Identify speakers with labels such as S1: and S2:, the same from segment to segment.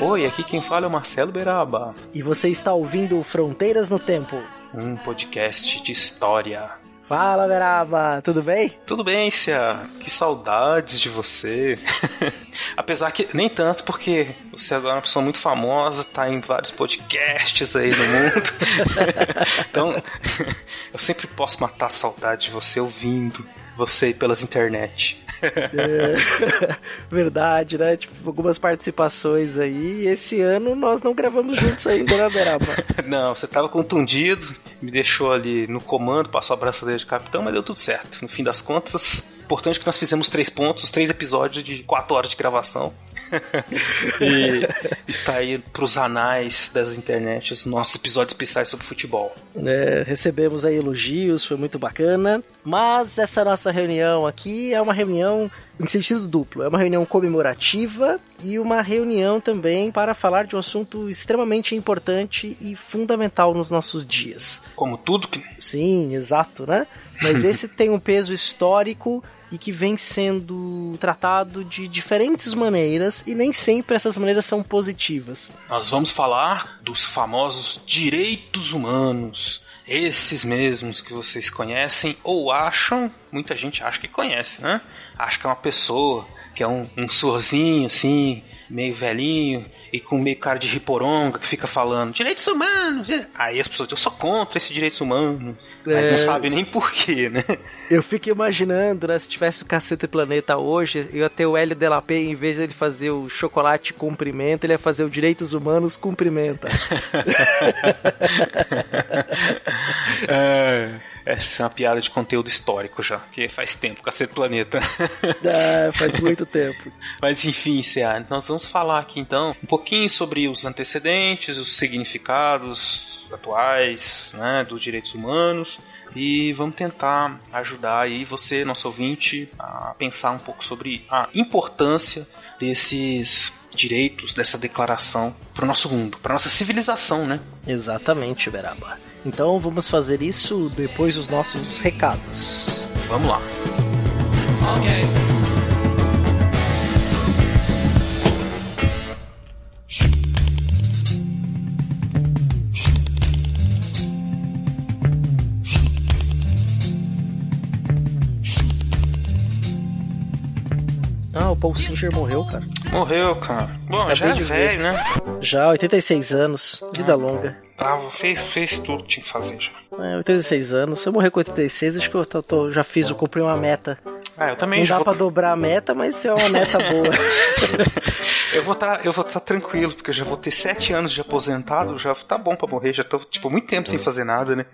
S1: Oi, aqui quem fala é o Marcelo Beraba,
S2: e você está ouvindo Fronteiras no Tempo.
S1: um podcast de história.
S2: Fala, Beraba, tudo bem?
S1: Tudo bem, Cia? Que saudades de você. Apesar que nem tanto, porque você agora é uma pessoa muito famosa, tá em vários podcasts aí no mundo. então, eu sempre posso matar a saudade de você ouvindo você pelas internet.
S2: É, verdade, né? Tipo, algumas participações aí. Esse ano nós não gravamos juntos ainda, né, Beraba?
S1: Não, você tava contundido, me deixou ali no comando, passou a braçadeira de capitão, mas deu tudo certo. No fim das contas, importante é que nós fizemos três pontos, três episódios de quatro horas de gravação. E, e tá aí pros anais das internet os nossos episódios especiais sobre futebol.
S2: É, recebemos aí elogios, foi muito bacana. Mas essa nossa reunião aqui é uma reunião em sentido duplo. É uma reunião comemorativa e uma reunião também para falar de um assunto extremamente importante e fundamental nos nossos dias.
S1: Como tudo que.
S2: Sim, exato, né? Mas esse tem um peso histórico e que vem sendo tratado de diferentes maneiras e nem sempre essas maneiras são positivas.
S1: Nós vamos falar dos famosos direitos humanos. Esses mesmos que vocês conhecem ou acham, muita gente acha que conhece, né? Acha que é uma pessoa, que é um, um assim, meio velhinho, e com meio cara de riporonga que fica falando direitos humanos. Aí as pessoas dizem, eu sou contra esses direitos humanos. Mas
S2: É.
S1: não sabem nem porquê, né?
S2: Eu fico imaginando, né, se tivesse o Caceta e Planeta hoje, eu ia ter o Hélio Delapé, em vez de ele fazer o chocolate cumprimenta, ele ia fazer o direitos humanos cumprimenta.
S1: É, essa é uma piada de conteúdo histórico já, que faz tempo, cacete planeta.
S2: Ah, faz muito tempo.
S1: Mas enfim, CA, nós vamos falar aqui então um pouquinho sobre os antecedentes, os significados atuais né, dos direitos humanos e vamos tentar ajudar aí você, nosso ouvinte, a pensar um pouco sobre a importância desses direitos, dessa declaração para o nosso mundo, para nossa civilização, né?
S2: Exatamente, Beraba. Então vamos fazer isso depois dos nossos recados.
S1: Vamos lá.
S3: Okay.
S2: Paul Singer morreu, cara.
S1: Morreu, cara. Bom,
S2: Acabei
S1: já é velho, né?
S2: Já, 86 anos, vida longa.
S1: Tava, fez, fez tudo que tinha que fazer já.
S2: É, 86 anos. Se eu morrer com 86, acho que eu tô- tô- já fiz, eu cumpri uma meta.
S1: Ah, eu também
S2: Não
S1: já
S2: dá
S1: vou...
S2: pra dobrar a meta, mas é uma meta boa.
S1: Eu vou estar eu vou tá tranquilo, porque eu já vou ter sete anos de aposentado, já tá bom pra morrer, já tô, tipo, muito tempo sem fazer nada, né?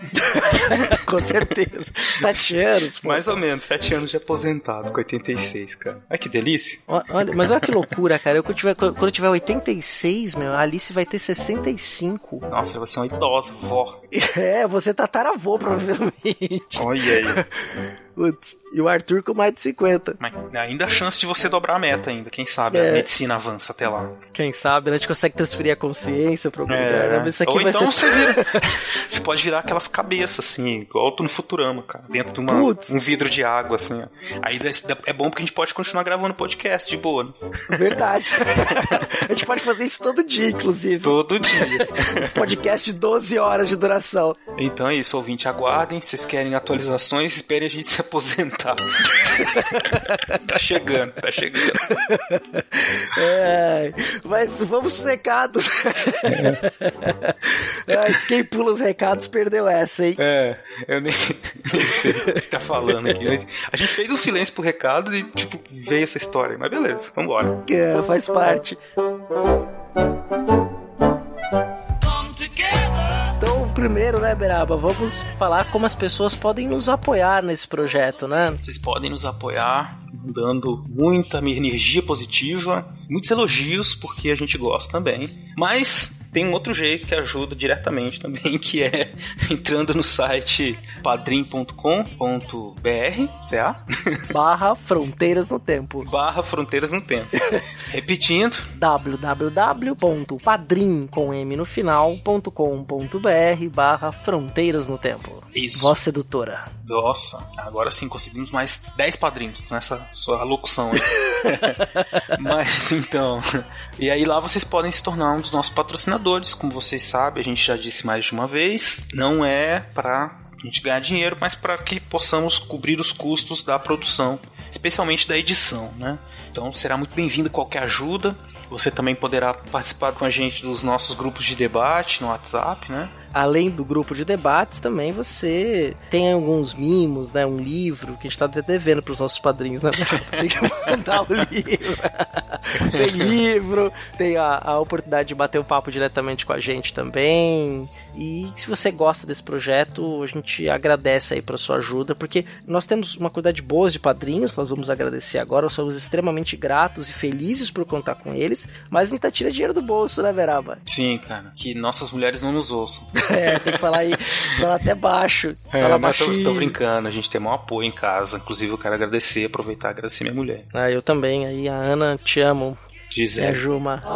S2: com certeza. Sete anos, pô.
S1: Mais ou menos, sete anos de aposentado, com 86, cara. Ai, que delícia.
S2: Olha, mas olha que loucura, cara. Eu, quando, tiver, quando eu tiver 86, meu, a Alice vai ter 65.
S1: Nossa, você é uma idosa, vó.
S2: É, você tá tataravô, provavelmente.
S1: Olha aí.
S2: Putz, e o Arthur com mais de 50.
S1: Mas ainda há chance de você dobrar a meta ainda, quem sabe
S2: É.
S1: a medicina avança até lá.
S2: Quem sabe, né? A gente consegue transferir a consciência pra algum
S1: É,
S2: lugar. né? Isso aqui
S1: Ou
S2: vai
S1: então
S2: ser...
S1: você vira. Você pode virar aquelas cabeças, assim, igual tu no Futurama, cara. Dentro de uma,
S2: Putz.
S1: um vidro de água, assim. ó. Aí é bom porque a gente pode continuar gravando podcast de boa, né?
S2: Verdade. a gente pode fazer isso todo dia, inclusive.
S1: Todo dia.
S2: Podcast de 12 horas de duração.
S1: Então é isso, ouvinte, aguardem. Se vocês querem atualizações, esperem a gente se aposentar. tá chegando, tá chegando.
S2: É, mas vamos pros recados. Mas quem pula os recados perdeu essa, hein?
S1: É, eu nem, nem sei o que tá falando aqui. mas A gente fez um silêncio pro recado e, tipo, veio essa história. Mas beleza, vambora.
S2: É, faz parte. Primeiro, né, Beraba, vamos falar como as pessoas podem nos apoiar nesse projeto, né?
S1: Vocês podem nos apoiar dando muita energia positiva, muitos elogios, porque a gente gosta também. Mas tem um outro jeito que ajuda diretamente também, que é entrando no site padrim.com.br, CA,
S2: Barra Fronteiras no Tempo.
S1: barra Fronteiras no Tempo. Repetindo,
S2: www.padrim com M no final.com.br barra Fronteiras no Tempo.
S1: Isso.
S2: Voz sedutora.
S1: Nossa, agora sim conseguimos mais 10 padrinhos nessa sua locução aí. Mas então, e aí lá vocês podem se tornar um dos nossos patrocinadores, como vocês sabem, a gente já disse mais de uma vez, não é pra gente ganhar dinheiro, mas para que possamos cobrir os custos da produção, especialmente da edição, né? Então será muito bem-vindo qualquer ajuda. Você também poderá participar com a gente dos nossos grupos de debate no WhatsApp, né?
S2: Além do grupo de debates, também você tem alguns mimos, né? Um livro que a gente tá devendo pros nossos padrinhos, né? Tem que mandar o livro. tem livro, tem a, a oportunidade de bater um papo diretamente com a gente também. E se você gosta desse projeto, a gente agradece aí pra sua ajuda, porque nós temos uma quantidade boa de padrinhos, nós vamos agradecer agora, nós somos extremamente gratos e felizes por contar com eles, mas a gente tá tirando dinheiro do bolso, né, Veraba?
S1: Sim, cara, que nossas mulheres não nos ouçam.
S2: É, tem que falar aí, falar até baixo. falar
S1: É, mas tô,
S2: baixinho.
S1: tô brincando, a gente tem maior apoio em casa. Inclusive, eu quero agradecer, aproveitar e agradecer minha mulher.
S2: Ah, eu também, aí a Ana, te amo. É,
S1: Gisele.
S2: Juma.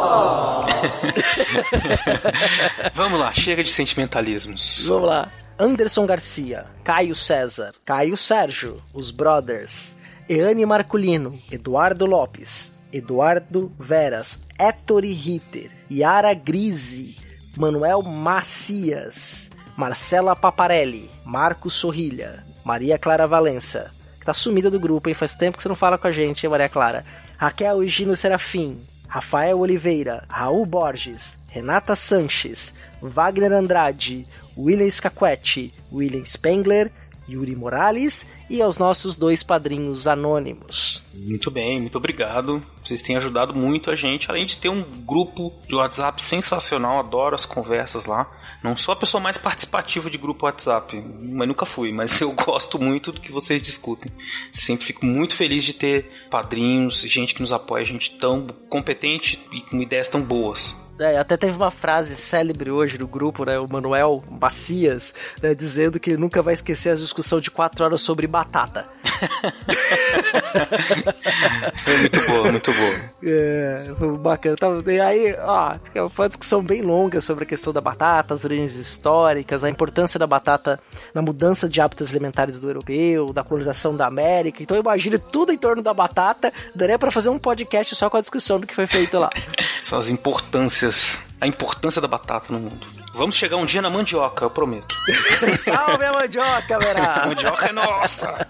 S1: Vamos lá, chega de sentimentalismos.
S2: Vamos lá. Anderson Garcia, Caio César, Caio Sérgio, os Brothers, Eane Marculino, Eduardo Lopes, Eduardo Veras, Ettore Ritter, Yara Grise, Manuel Macias, Marcela Paparelli, Marcos Sorrilha, Maria Clara Valença, que tá sumida do grupo, hein? Faz tempo que você não fala com a gente, hein, Maria Clara? Raquel Egino Serafim, Rafael Oliveira, Raul Borges, Renata Sanches, Wagner Andrade, William Scaquetti, William Spengler, Yuri Morales e aos nossos dois padrinhos anônimos.
S1: Muito bem, muito obrigado. Vocês têm ajudado muito a gente, além de ter um grupo de WhatsApp sensacional, adoro as conversas lá. Não sou a pessoa mais participativa de grupo WhatsApp, mas nunca fui, mas eu gosto muito do que vocês discutem. Sempre fico muito feliz de ter padrinhos, gente que nos apoia, gente tão competente e com ideias tão boas.
S2: É, até teve uma frase célebre hoje no grupo, né? O Manuel Bacias, né, dizendo que ele nunca vai esquecer a discussão de quatro horas sobre batata.
S1: Foi muito boa, muito boa.
S2: É, foi bacana. E aí, ó, foi uma discussão bem longa sobre a questão da batata, as origens históricas, a importância da batata na mudança de hábitos alimentares do europeu, da colonização da América. Então imagine tudo em torno da batata. Daria pra fazer um podcast só com a discussão do que foi feito lá.
S1: São as importâncias, a importância da batata no mundo. Vamos chegar um dia na mandioca, eu prometo.
S2: Salve a mandioca,
S1: A
S2: verá!
S1: mandioca é nossa!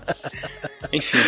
S1: Enfim,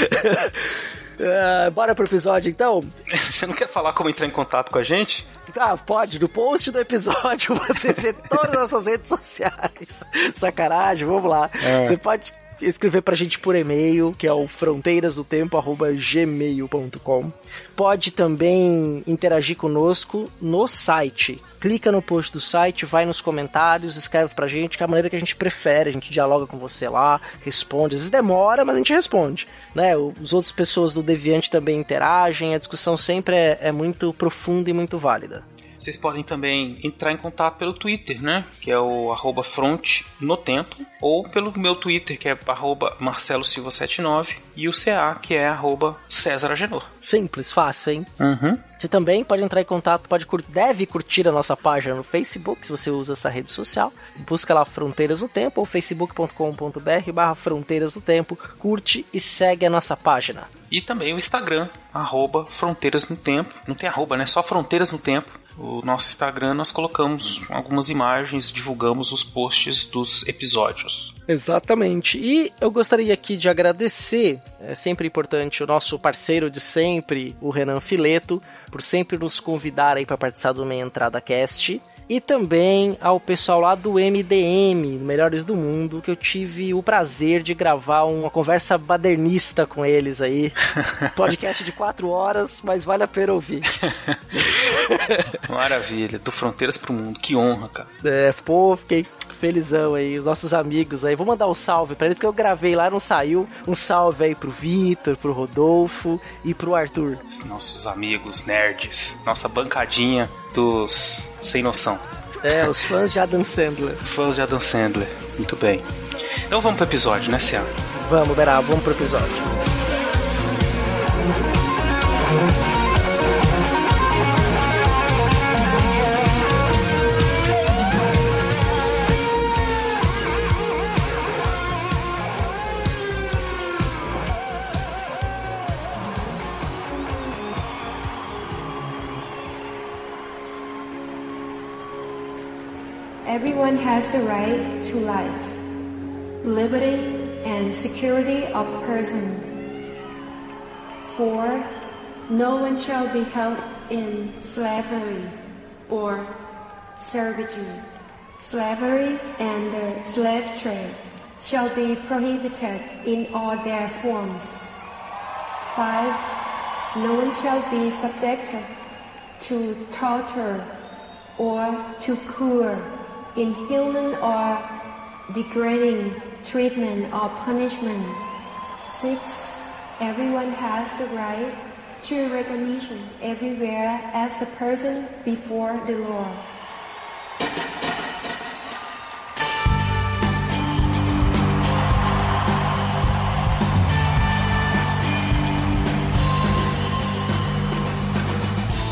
S2: É, bora pro episódio então?
S1: você não quer falar como entrar em contato com a gente?
S2: Ah, pode. No post do episódio você vê todas as nossas redes sociais. Sacanagem, vamos lá. Você pode escrever pra gente por e-mail, que é o fronteirasdotempo.gmail.com. Pode também interagir conosco no site. Clica no post do site, vai nos comentários, escreve pra gente, que é a maneira que a gente prefere. A gente dialoga com você lá, responde. Às vezes demora, mas a gente responde. Né? Os outras pessoas do Deviante também interagem. A discussão sempre é, é muito profunda e muito válida.
S1: Vocês podem também entrar em contato pelo Twitter, né? Que é o arroba front no tempo. Ou pelo meu Twitter, que é arroba Marcelo Silva 79 E o CA, que é arroba César Agenor.
S2: Simples, fácil, hein?
S1: Uhum.
S2: Você também pode entrar em contato, pode deve curtir a nossa página no Facebook, se você usa essa rede social. Busca lá Fronteiras no Tempo ou facebook.com.br barra Fronteiras no Tempo. Curte e segue a nossa página.
S1: E também o Instagram, arroba Fronteiras no Tempo. Não tem arroba, né? Só Fronteiras no Tempo. O nosso Instagram, nós colocamos algumas imagens, divulgamos os posts dos episódios.
S2: Exatamente. E eu gostaria aqui de agradecer, é sempre importante, o nosso parceiro de sempre, o Renan Fileto, por sempre nos convidar aí para participar do Meia Entrada Cast e também ao pessoal lá do MDM, Melhores do Mundo, que eu tive o prazer de gravar uma conversa badernista com eles aí. Podcast de quatro horas, mas vale a pena ouvir.
S1: Maravilha, do Fronteiras pro Mundo, que honra, cara.
S2: É, pô, fiquei felizão aí, os nossos amigos aí. Vou mandar um salve pra eles, porque eu gravei lá, não saiu. Um salve aí pro Vitor, pro Rodolfo e pro Arthur.
S1: Nossos amigos nerds, nossa bancadinha dos sem noção.
S2: É, os fãs de Adam Sandler.
S1: Fãs de Adam Sandler, muito bem. Então vamos pro episódio, né, Cia?
S2: Vamos, Berá, vamos pro episódio.
S4: Everyone has the right to life, liberty, and security of person. For no one shall be held in slavery or servitude. Slavery and the slave trade shall be prohibited in all their forms. 5. No one shall be subjected to torture or to cruel, inhuman or degrading treatment or punishment. 6. Everyone has the right to recognition everywhere as a person before the law.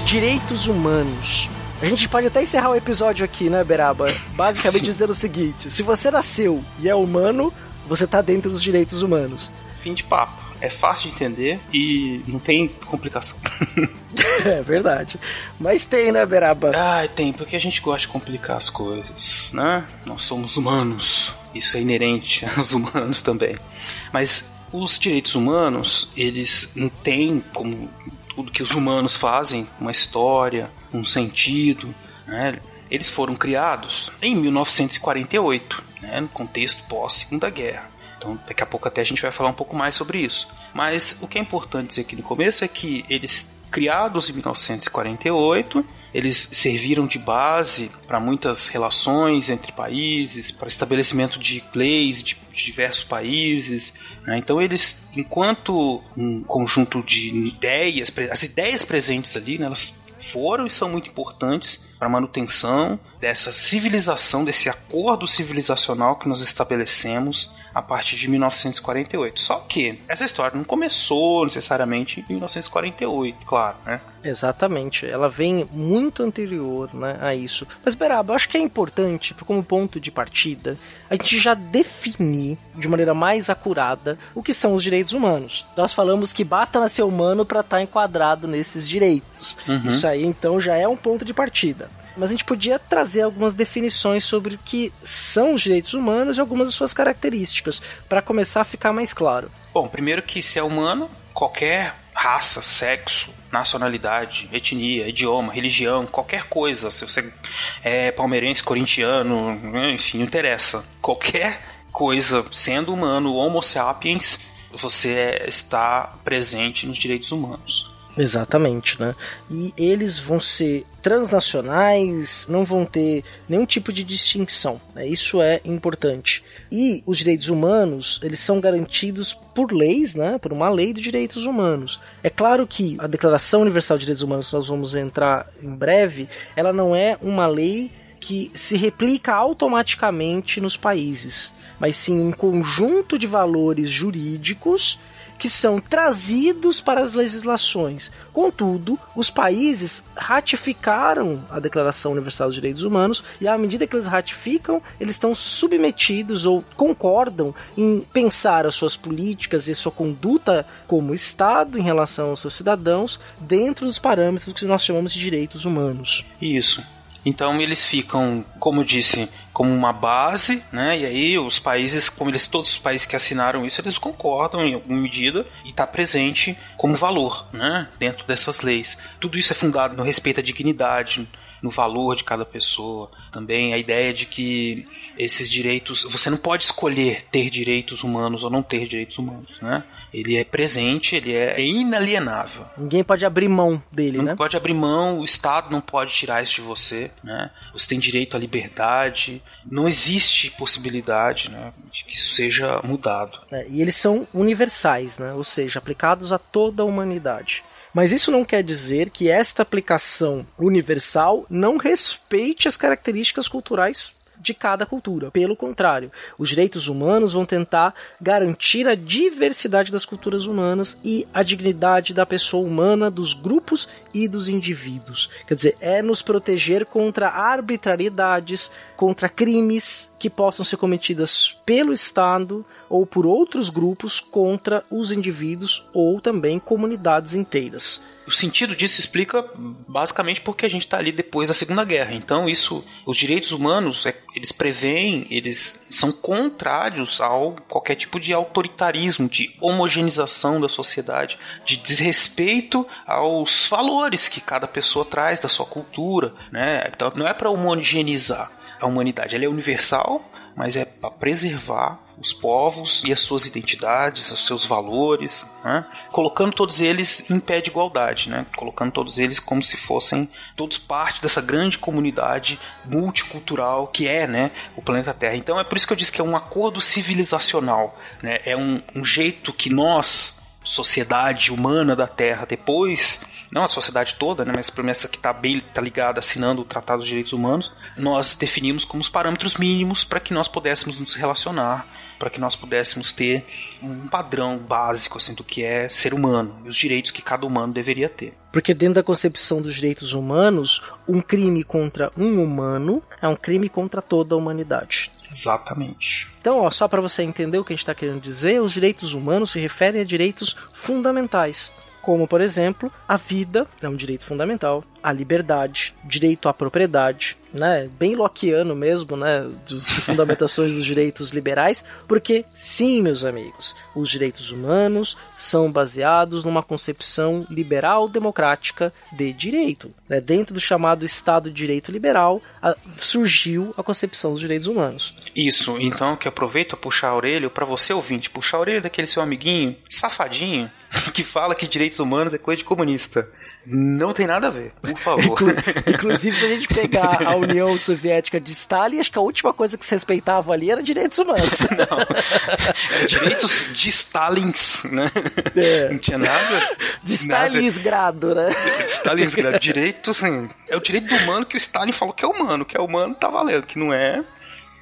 S2: Direitos humanos. A gente pode até encerrar o episódio aqui, né, Beraba? Basicamente dizendo o seguinte: se você nasceu e é humano, você tá dentro dos direitos humanos.
S1: Fim de papo. É fácil de entender e não tem complicação.
S2: é verdade. Mas tem, né, Beraba?
S1: Ah, tem, porque a gente gosta de complicar as coisas, né? Nós somos humanos. Isso é inerente aos humanos também. Mas os direitos humanos, eles não têm como tudo que os humanos fazem, uma história, um sentido. Né? Eles foram criados em 1948, né? no contexto pós-Segunda Guerra. Então, daqui a pouco até a gente vai falar um pouco mais sobre isso. Mas o que é importante dizer aqui no começo é que eles, criados em 1948, eles serviram de base para muitas relações entre países, para estabelecimento de leis de diversos países. Né? Então, eles, enquanto um conjunto de ideias, as ideias presentes ali, né, elas foram e são muito importantes para manutenção dessa civilização, desse acordo civilizacional que nós estabelecemos a partir de 1948. Só que essa história não começou necessariamente em 1948, claro, né?
S2: Exatamente, ela vem muito anterior né, a isso. Mas, Beraba, eu acho que é importante, como ponto de partida, a gente já definir de maneira mais acurada o que são os direitos humanos. Nós falamos que basta nascer humano para estar tá enquadrado nesses direitos. Uhum. Isso aí, então, já é um ponto de partida mas a gente podia trazer algumas definições sobre o que são os direitos humanos e algumas de suas características, para começar a ficar mais claro.
S1: Bom, primeiro que se é humano, qualquer raça, sexo, nacionalidade, etnia, idioma, religião, qualquer coisa, se você é palmeirense, corintiano, enfim, não interessa. Qualquer coisa, sendo humano, homo sapiens, você está presente nos direitos humanos.
S2: Exatamente, né? E eles vão ser transnacionais, não vão ter nenhum tipo de distinção. Né? Isso é importante. E os direitos humanos, eles são garantidos por leis, né? Por uma lei de direitos humanos. É claro que a Declaração Universal de Direitos Humanos, que nós vamos entrar em breve, ela não é uma lei que se replica automaticamente nos países, mas sim um conjunto de valores jurídicos que são trazidos para as legislações. Contudo, os países ratificaram a Declaração Universal dos Direitos Humanos e à medida que eles ratificam, eles estão submetidos ou concordam em pensar as suas políticas e sua conduta como Estado em relação aos seus cidadãos dentro dos parâmetros que nós chamamos de direitos humanos.
S1: Isso. Então eles ficam, como disse, como uma base, né? E aí os países, como eles todos os países que assinaram isso, eles concordam em alguma medida e está presente como valor, né? Dentro dessas leis. Tudo isso é fundado no respeito à dignidade, no valor de cada pessoa. Também a ideia de que esses direitos, você não pode escolher ter direitos humanos ou não ter direitos humanos, né? Ele é presente, ele é inalienável.
S2: Ninguém pode abrir mão dele,
S1: não
S2: né?
S1: pode abrir mão, o Estado não pode tirar isso de você, né? Você tem direito à liberdade, não existe possibilidade, né, de que isso seja mudado.
S2: É, e eles são universais, né? Ou seja, aplicados a toda a humanidade. Mas isso não quer dizer que esta aplicação universal não respeite as características culturais de cada cultura. Pelo contrário, os direitos humanos vão tentar garantir a diversidade das culturas humanas e a dignidade da pessoa humana, dos grupos e dos indivíduos. Quer dizer, é nos proteger contra arbitrariedades, contra crimes que possam ser cometidas pelo Estado ou por outros grupos contra os indivíduos ou também comunidades inteiras.
S1: O sentido disso explica basicamente porque a gente está ali depois da Segunda Guerra. Então, isso, os direitos humanos, é, eles preveem, eles são contrários ao qualquer tipo de autoritarismo, de homogeneização da sociedade, de desrespeito aos valores que cada pessoa traz da sua cultura, né? Então, não é para homogeneizar a humanidade, ela é universal, mas é para preservar os povos e as suas identidades, os seus valores, né? colocando todos eles em pé de igualdade, né? colocando todos eles como se fossem todos parte dessa grande comunidade multicultural que é né, o planeta Terra. Então é por isso que eu disse que é um acordo civilizacional, né? é um, um jeito que nós, sociedade humana da Terra, depois não a sociedade toda, né, mas pelo essa que está bem tá ligada assinando o Tratado dos Direitos Humanos, nós definimos como os parâmetros mínimos para que nós pudéssemos nos relacionar, para que nós pudéssemos ter um padrão básico assim do que é ser humano e os direitos que cada humano deveria ter.
S2: Porque dentro da concepção dos direitos humanos, um crime contra um humano é um crime contra toda a humanidade.
S1: Exatamente.
S2: Então, ó, só para você entender o que a gente está querendo dizer, os direitos humanos se referem a direitos fundamentais como por exemplo a vida é um direito fundamental, a liberdade, direito à propriedade, né, bem lockeano mesmo, né, dos fundamentações dos direitos liberais, porque sim, meus amigos, os direitos humanos são baseados numa concepção liberal democrática de direito. Né, dentro do chamado Estado de Direito Liberal a, surgiu a concepção dos direitos humanos.
S1: Isso, então que aproveito a puxar a orelha para você ouvinte, puxar a orelha daquele seu amiguinho safadinho que fala que direitos humanos é coisa de comunista. Não tem nada a ver, por favor.
S2: Inclusive, se a gente pegar a União Soviética de Stalin, acho que a última coisa que se respeitava ali era direitos humanos.
S1: Não, é direitos de Stalins, né? É. Não tinha nada.
S2: De Stalingrado, né?
S1: Stalingrado. Direito, assim, é o direito do humano que o Stalin falou que é humano, que é humano tá valendo, que não é,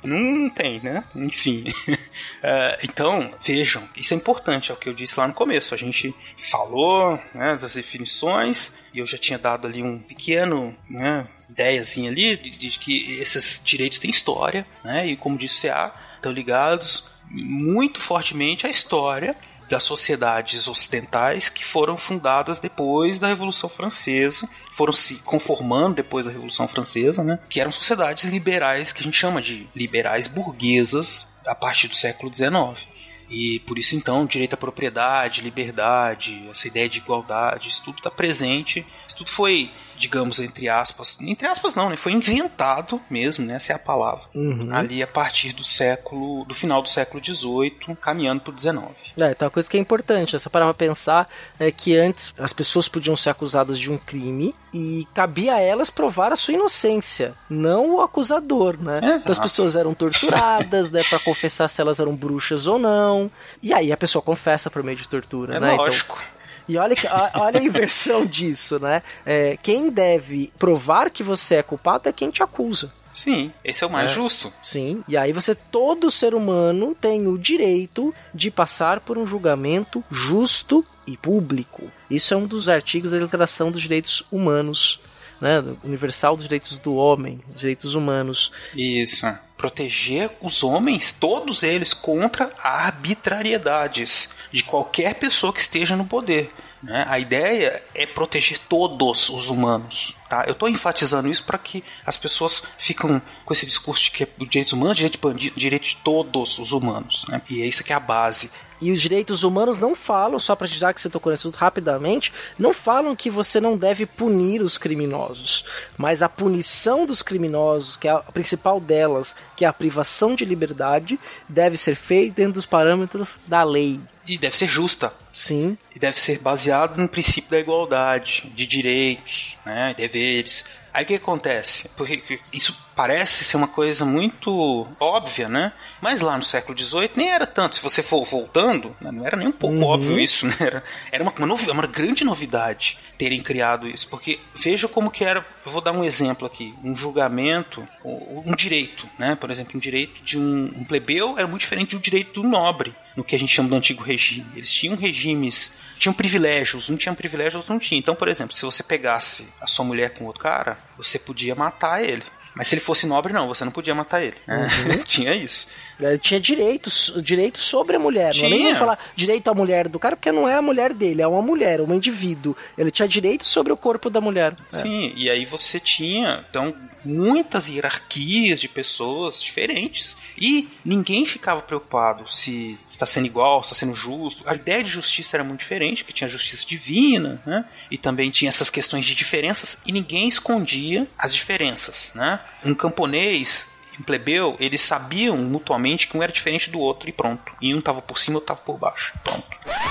S1: não tem, né? Enfim. Uh, então, vejam, isso é importante, é o que eu disse lá no começo. A gente falou né, das definições e eu já tinha dado ali um pequeno né, ideia assim, ali de, de, que esses direitos têm história, né? E como disse o CA, estão ligados muito fortemente à história das sociedades ocidentais que foram fundadas depois da Revolução Francesa, foram se conformando depois da Revolução Francesa, né? Que eram sociedades liberais que a gente chama de liberais burguesas a partir do século XIX. E por isso então, direito à propriedade, liberdade, essa ideia de igualdade, isso tudo está presente. Isso tudo foi digamos, entre aspas, entre aspas não, né? Foi inventado mesmo, né? Essa é a palavra.
S2: Uhum.
S1: Ali a partir do século, do final do século XVIII, caminhando para o XIX.
S2: É, então uma coisa que é importante, essa parar pra pensar é que antes as pessoas podiam ser acusadas de um crime e cabia a elas provar a sua inocência, não o acusador, né?
S1: Exato.
S2: Então as pessoas eram torturadas, né, para confessar se elas eram bruxas ou não. E aí a pessoa confessa por meio de tortura,
S1: É
S2: né?
S1: lógico.
S2: Então, e olha, que, olha a inversão disso, né? É, quem deve provar que você é culpado é quem te acusa.
S1: Sim, esse é o mais
S2: É.
S1: justo.
S2: Sim, e aí você, todo ser humano, tem o direito de passar por um julgamento justo e público. Isso é um dos artigos da Declaração dos Direitos Humanos, né? Universal dos Direitos do Homem, Direitos Humanos.
S1: Isso. Proteger os homens, todos eles, contra arbitrariedades de qualquer pessoa que esteja no poder. né? A ideia é proteger todos os humanos. Tá? Eu estou enfatizando isso para que as pessoas ficam com esse discurso de que é direitos humanos, direito de bandido, direito de todos os humanos. Né? E é isso que é a base.
S2: E os direitos humanos não falam, só para já que você tocou nesse rapidamente, não falam que você não deve punir os criminosos. Mas a punição dos criminosos, que é a principal delas, que é a privação de liberdade, deve ser feita dentro dos parâmetros da lei.
S1: E deve ser justa.
S2: Sim,
S1: E deve ser baseado no princípio da igualdade, de direitos, né, deveres. Aí o que acontece? Porque isso parece ser uma coisa muito óbvia, né? Mas lá no século XVIII nem era tanto. Se você for voltando, né, não era nem um pouco óbvio isso, né? Era, era uma, uma, novi- uma grande novidade terem criado isso. Porque veja como que era. Eu vou dar um exemplo aqui. Um julgamento, um direito, né? Por exemplo, um direito de um, um plebeu era muito diferente um direito do nobre, no que a gente chama do antigo regime. Eles tinham regimes tinham privilégios, um tinha privilégio, outro não tinha. Então, por exemplo, se você pegasse a sua mulher com outro cara, você podia matar ele. Mas se ele fosse nobre, não, você não podia matar ele. né? tinha isso.
S2: ele tinha direitos, direitos sobre a mulher. Não é nem
S1: Tinha.
S2: vou falar direito à mulher do cara, porque não é a mulher dele, é uma mulher, um indivíduo. Ele tinha direitos sobre o corpo da mulher. É.
S1: Sim, e aí você tinha, então, muitas hierarquias de pessoas diferentes. E ninguém ficava preocupado se está sendo igual, se está sendo justo. A ideia de justiça era muito diferente, porque tinha justiça divina, né? E também tinha essas questões de diferenças, e ninguém escondia as diferenças, né? Um camponês um plebeu, eles sabiam mutuamente que um era diferente do outro e pronto. E um tava por cima, outro tava por baixo. Pronto.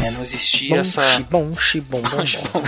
S1: É, não existia
S2: Bom,
S1: essa.
S2: xibom, xibom, bom, bom.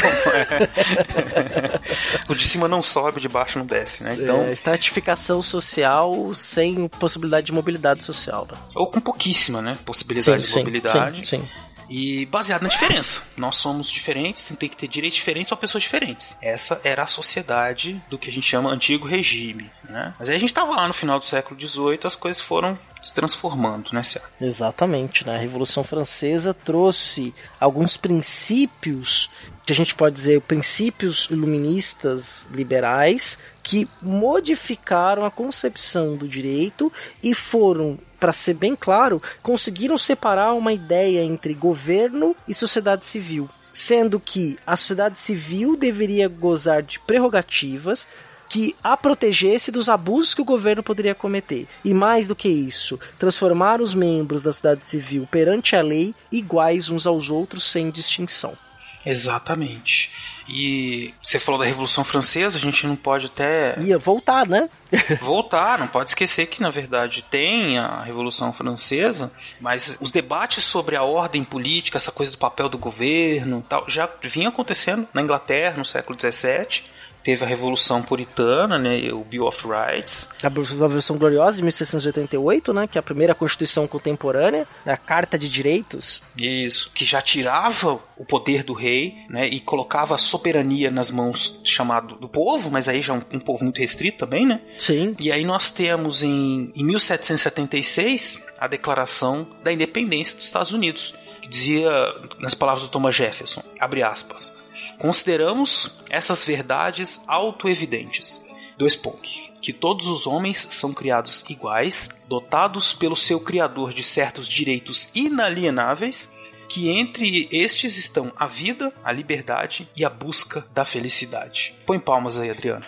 S1: o de cima não sobe, o de baixo não desce, né? Então,
S2: É, estratificação social sem possibilidade de mobilidade social. Né?
S1: ou com pouquíssima, né? Possibilidade de mobilidade.
S2: sim, sim.
S1: E baseado na diferença. Nós somos diferentes, tem que ter direitos diferentes para pessoas diferentes. Essa era a sociedade do que a gente chama antigo regime, né? Mas aí a gente tava lá no final do século XVIII, as coisas foram se transformando, né, Cia?
S2: Exatamente, né? A Revolução Francesa trouxe alguns princípios, que a gente pode dizer princípios iluministas liberais, que modificaram a concepção do direito e foram, para ser bem claro, conseguiram separar uma ideia entre governo e sociedade civil. Sendo que a sociedade civil deveria gozar de prerrogativas que a protegesse dos abusos que o governo poderia cometer. E mais do que isso, transformar os membros da sociedade civil perante a lei iguais uns aos outros sem distinção.
S1: Exatamente. E você falou da Revolução Francesa, a gente não pode até
S2: Ia voltar, né?
S1: voltar, não pode esquecer que na verdade tem a Revolução Francesa, mas os debates sobre a ordem política, essa coisa do papel do governo, tal, já vinha acontecendo na Inglaterra no século XVII. Teve a Revolução Puritana, né, o Bill of Rights.
S2: A Revolução Gloriosa de 1688, né? Que é a primeira Constituição contemporânea, né, a Carta de Direitos.
S1: Isso, que já tirava o poder do rei, né, e colocava a soberania nas mãos chamado do povo, mas aí já um, um povo muito restrito também, né?
S2: Sim.
S1: E aí nós temos em, em 1776 a Declaração da Independência dos Estados Unidos, que dizia, nas palavras do Thomas Jefferson, abre aspas, consideramos essas verdades autoevidentes. Dois pontos. Que todos os homens são criados iguais, dotados pelo seu Criador de certos direitos inalienáveis, que entre estes estão a vida, a liberdade e a busca da felicidade. Põe palmas aí, Adriano.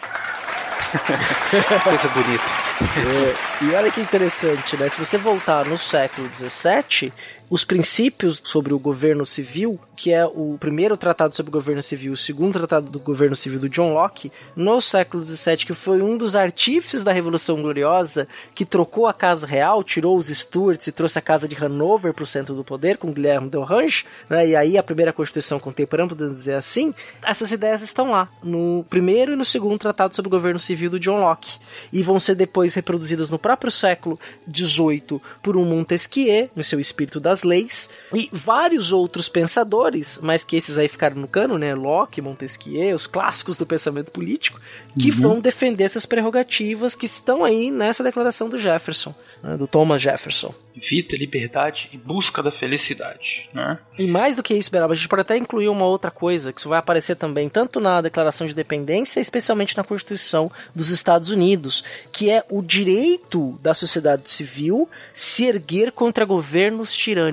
S1: Coisa bonita.
S2: É, e olha que interessante, né? Se você voltar no século XVII, os princípios sobre o governo civil, que é o primeiro tratado sobre o governo civil, o segundo tratado do governo civil do John Locke, no século XVII, que foi um dos artífices da Revolução Gloriosa, que trocou a Casa Real, tirou os Stuarts e trouxe a Casa de Hanover para o centro do poder, com Guilherme de Orange, né? e aí a primeira Constituição contemporânea, podemos dizer assim, essas ideias estão lá, no primeiro e no segundo tratado sobre o governo civil do John Locke, e vão ser depois reproduzidas no próprio século XVIII por um Montesquieu, no seu Espírito das das leis. E vários outros pensadores, mas que esses aí ficaram no cano, né? Locke, Montesquieu, os clássicos do pensamento político, que uhum. vão defender essas prerrogativas que estão aí nessa declaração do Jefferson, né? do Thomas Jefferson
S1: vida, liberdade e busca da felicidade, né?
S2: E mais do que isso, Beraba, a gente pode até incluir uma outra coisa, que isso vai aparecer também tanto na Declaração de Independência, especialmente na Constituição dos Estados Unidos, que é o direito da sociedade civil se erguer contra governos tirânicos.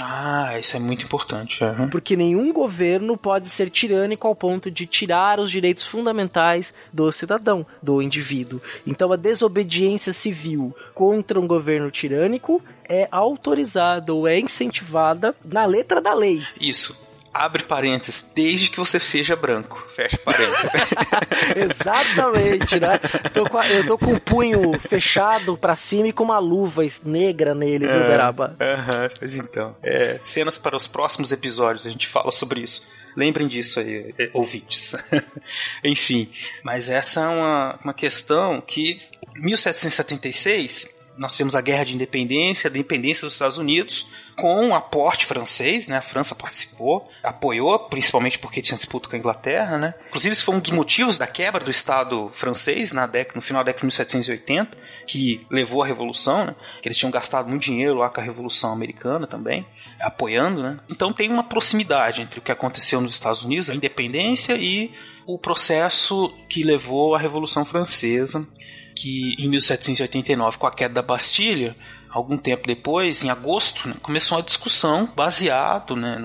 S1: Ah, isso é muito importante. Uhum.
S2: Porque nenhum governo pode ser tirânico ao ponto de tirar os direitos fundamentais do cidadão, do indivíduo. Então a desobediência civil contra um governo tirânico é autorizada ou é incentivada na letra da lei.
S1: Isso. Abre parênteses, desde que você seja branco. Fecha parênteses.
S2: Exatamente, né? Tô a, eu tô com o punho fechado para cima e com uma luva negra nele, viu, é, Beraba?
S1: Aham, pois então. É, cenas para os próximos episódios, a gente fala sobre isso. Lembrem disso aí, é, ouvintes. Enfim, mas essa é uma, uma questão que 1776 nós tivemos a Guerra de Independência, a independência dos Estados Unidos, com um aporte francês, né? A França participou, apoiou, principalmente porque tinha disputa com a Inglaterra, né? Inclusive, isso foi um dos motivos da quebra do Estado francês na década, no final da década de 1780, que levou à Revolução, né? Que eles tinham gastado muito dinheiro lá com a Revolução Americana também, apoiando, né? Então tem uma proximidade entre o que aconteceu nos Estados Unidos, a independência e o processo que levou à Revolução Francesa que em 1789, com a queda da Bastilha, algum tempo depois, em agosto, né, começou uma discussão baseado né,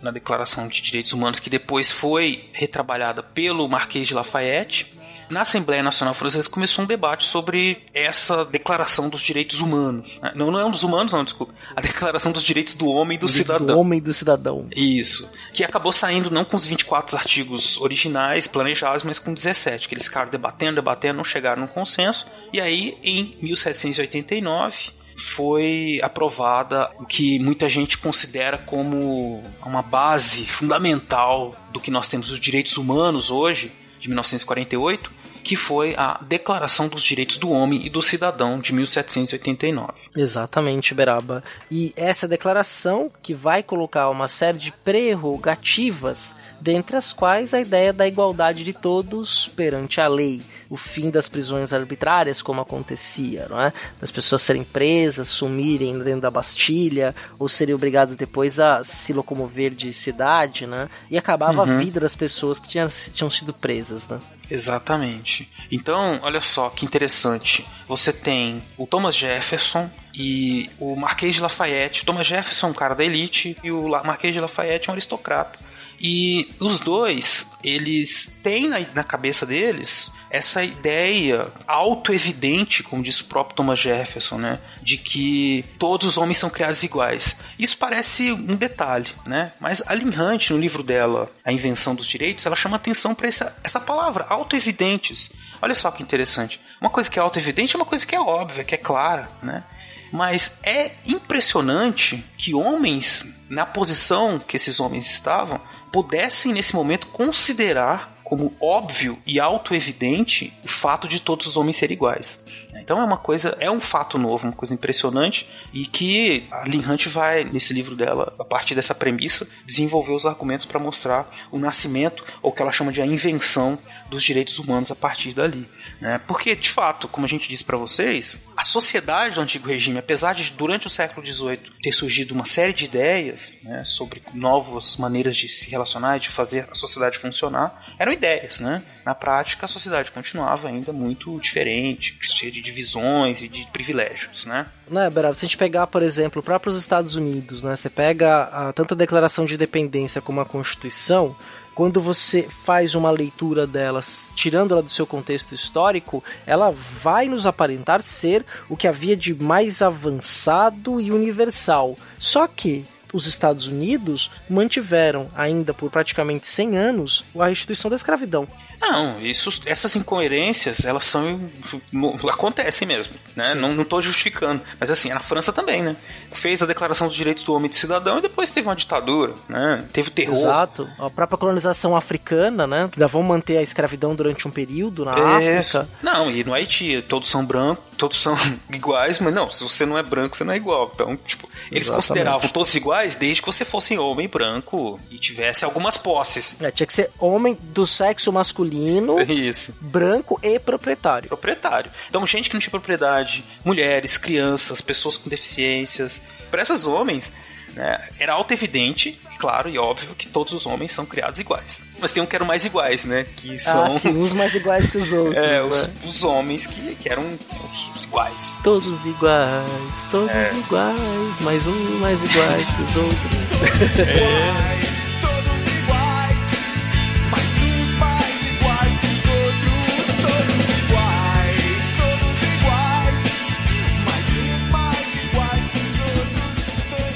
S1: na Declaração de Direitos Humanos, que depois foi retrabalhada pelo Marquês de Lafayette, na Assembleia Nacional Francesa começou um debate sobre essa declaração dos direitos humanos. Né? Não, não é um dos humanos, não, desculpa. A declaração dos direitos do homem e do direitos cidadão.
S2: Do homem e do cidadão.
S1: Isso. Que acabou saindo não com os 24 artigos originais, planejados, mas com 17. Que eles ficaram debatendo, debatendo, não chegaram num consenso. E aí, em 1789 foi aprovada o que muita gente considera como uma base fundamental do que nós temos os direitos humanos hoje, de 1948, que foi a Declaração dos Direitos do Homem e do Cidadão de 1789.
S2: Exatamente, Beraba. E essa declaração que vai colocar uma série de prerrogativas, dentre as quais a ideia da igualdade de todos perante a lei o fim das prisões arbitrárias, como acontecia, não é? Das pessoas serem presas, sumirem dentro da Bastilha, ou serem obrigadas depois a se locomover de cidade, né? E acabava uhum. a vida das pessoas que tinham, tinham sido presas, né?
S1: Exatamente. Então, olha só que interessante. Você tem o Thomas Jefferson e o Marquês de Lafayette. O Thomas Jefferson é um cara da elite e o Marquês de Lafayette é um aristocrata. E os dois, eles têm na, na cabeça deles essa ideia auto-evidente, como disse o próprio Thomas Jefferson, né? De que todos os homens são criados iguais. Isso parece um detalhe, né? Mas a Lynn Hunt, no livro dela, A Invenção dos Direitos, ela chama atenção para essa, essa palavra, auto-evidentes. Olha só que interessante. Uma coisa que é auto-evidente é uma coisa que é óbvia, que é clara, né? Mas é impressionante que homens, na posição que esses homens estavam, pudessem nesse momento considerar como óbvio e auto-evidente o fato de todos os homens serem iguais. Então é uma coisa, é um fato novo, uma coisa impressionante e que a Lynn Hunt vai, nesse livro dela, a partir dessa premissa, desenvolver os argumentos para mostrar o nascimento, ou o que ela chama de a invenção dos direitos humanos a partir dali. Né? Porque, de fato, como a gente disse para vocês, a sociedade do antigo regime, apesar de durante o século XVIII ter surgido uma série de ideias né, sobre novas maneiras de se relacionar e de fazer a sociedade funcionar, eram ideias, né? Na prática, a sociedade continuava ainda muito diferente, cheia de divisões e de privilégios, né?
S2: Né, Beraba, se a gente pegar, por exemplo, próprios Estados Unidos, né? Você pega a, tanto a Declaração de Independência como a Constituição, quando você faz uma leitura delas, tirando ela do seu contexto histórico, ela vai nos aparentar ser o que havia de mais avançado e universal. Só que os Estados Unidos mantiveram, ainda por praticamente 100 anos, a instituição da escravidão.
S1: Não, isso, essas incoerências, elas são. acontecem mesmo, né? Não, não tô justificando. Mas assim, na França também, né? Fez a Declaração dos Direitos do Homem e do Cidadão e depois teve uma ditadura, né? Teve terror.
S2: Exato. A própria colonização africana, né? Que ainda vão manter a escravidão durante um período na é, África.
S1: Não, e no Haiti, todos são brancos, todos são iguais, mas não, se você não é branco, você não é igual. Então, tipo, eles
S2: Exatamente.
S1: consideravam todos iguais desde que você fosse homem branco e tivesse algumas posses.
S2: É, tinha que ser homem do sexo masculino,
S1: Isso.
S2: branco e proprietário.
S1: proprietário. Então, gente que não tinha propriedade, mulheres, crianças, pessoas com deficiências. Para esses homens, né, era auto-evidente, claro e óbvio, que todos os homens são criados iguais. Mas tem um que eram mais iguais, né? Que são
S2: Ah, sim, uns mais iguais que os outros.
S1: é,
S2: né?
S1: os, os homens que, que eram os, os iguais.
S2: Todos iguais, todos
S1: É.
S2: iguais, mais um mais iguais que os outros.
S5: Todos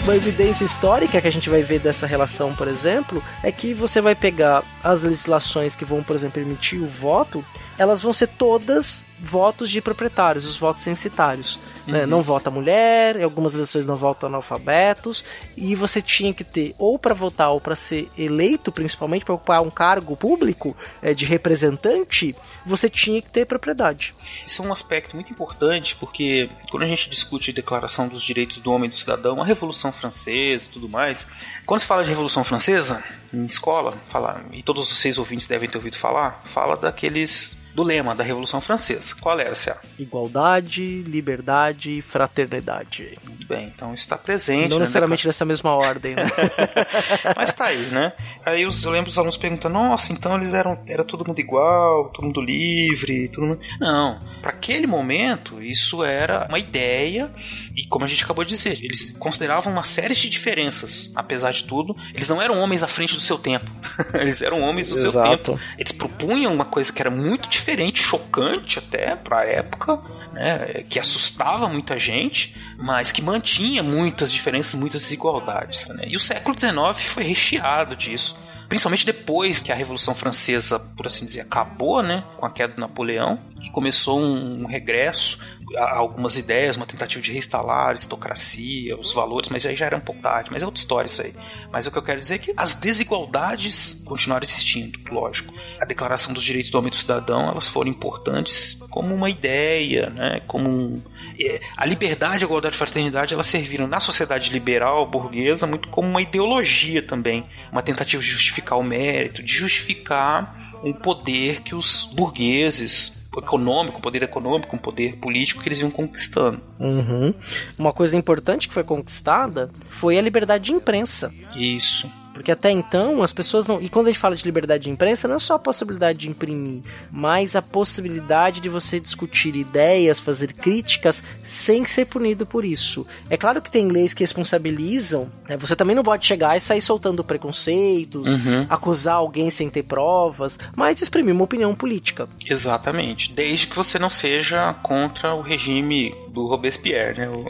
S2: Uma evidência histórica que a gente vai ver dessa relação, por exemplo, é que você vai pegar as legislações que vão, por exemplo, permitir o voto, elas vão ser todas votos de proprietários, os votos censitários. né? Não vota mulher, em algumas eleições não votam analfabetos, e você tinha que ter, ou para votar, ou para ser eleito, principalmente, para ocupar um cargo público é, de representante, você tinha que ter propriedade.
S1: Isso é um aspecto muito importante porque quando a gente discute a Declaração dos Direitos do Homem e do Cidadão, a Revolução Francesa e tudo mais, quando se fala de Revolução Francesa, em escola, fala, e todos vocês ouvintes devem ter ouvido falar, fala daqueles do lema da Revolução Francesa. Qual era, Cia?
S2: Igualdade, liberdade, fraternidade.
S1: Muito bem, então isso está presente.
S2: Não
S1: na
S2: necessariamente nessa mesma ordem, né?
S1: Mas tá aí, né? Aí os- eu lembro os alunos perguntando, nossa, então eles eram era todo mundo igual, todo mundo livre, todo mundo... Não, para aquele momento isso era uma ideia e como a gente acabou de dizer, eles consideravam uma série de diferenças, apesar de tudo, eles não eram homens à frente do seu tempo. eles eram homens do seu
S2: Exato.
S1: tempo. Eles propunham uma coisa que era muito diferente, chocante até para a época, né, que assustava muita gente, mas que mantinha muitas diferenças, muitas desigualdades. né? E o século XIX foi recheado disso. Principalmente depois que a Revolução Francesa, por assim dizer, acabou, né, com a queda do Napoleão, começou um, um regresso a algumas ideias, uma tentativa de reinstalar a aristocracia, os valores, mas aí já era um pouco tarde, mas é outra história isso aí. Mas o que eu quero dizer é que as desigualdades continuaram existindo, lógico. A Declaração dos Direitos do Homem e do Cidadão, elas foram importantes como uma ideia, né, como um, a liberdade, a igualdade e a fraternidade, elas serviram na sociedade liberal burguesa muito como uma ideologia também, uma tentativa de justificar o mérito, de justificar um poder que os burgueses econômico, poder econômico, um poder político que eles iam conquistando.
S2: Uhum. Uma coisa importante que foi conquistada foi a liberdade de imprensa.
S1: Isso.
S2: Porque até então as pessoas não. E quando a gente fala de liberdade de imprensa, não é só a possibilidade de imprimir, mas a possibilidade de você discutir ideias, fazer críticas sem ser punido por isso. É claro que tem leis que responsabilizam, né? você também não pode chegar e sair soltando preconceitos,
S1: Uhum.
S2: acusar alguém sem ter provas, mas exprimir uma opinião política.
S1: Exatamente. Desde que você não seja contra o regime do Robespierre, né? O-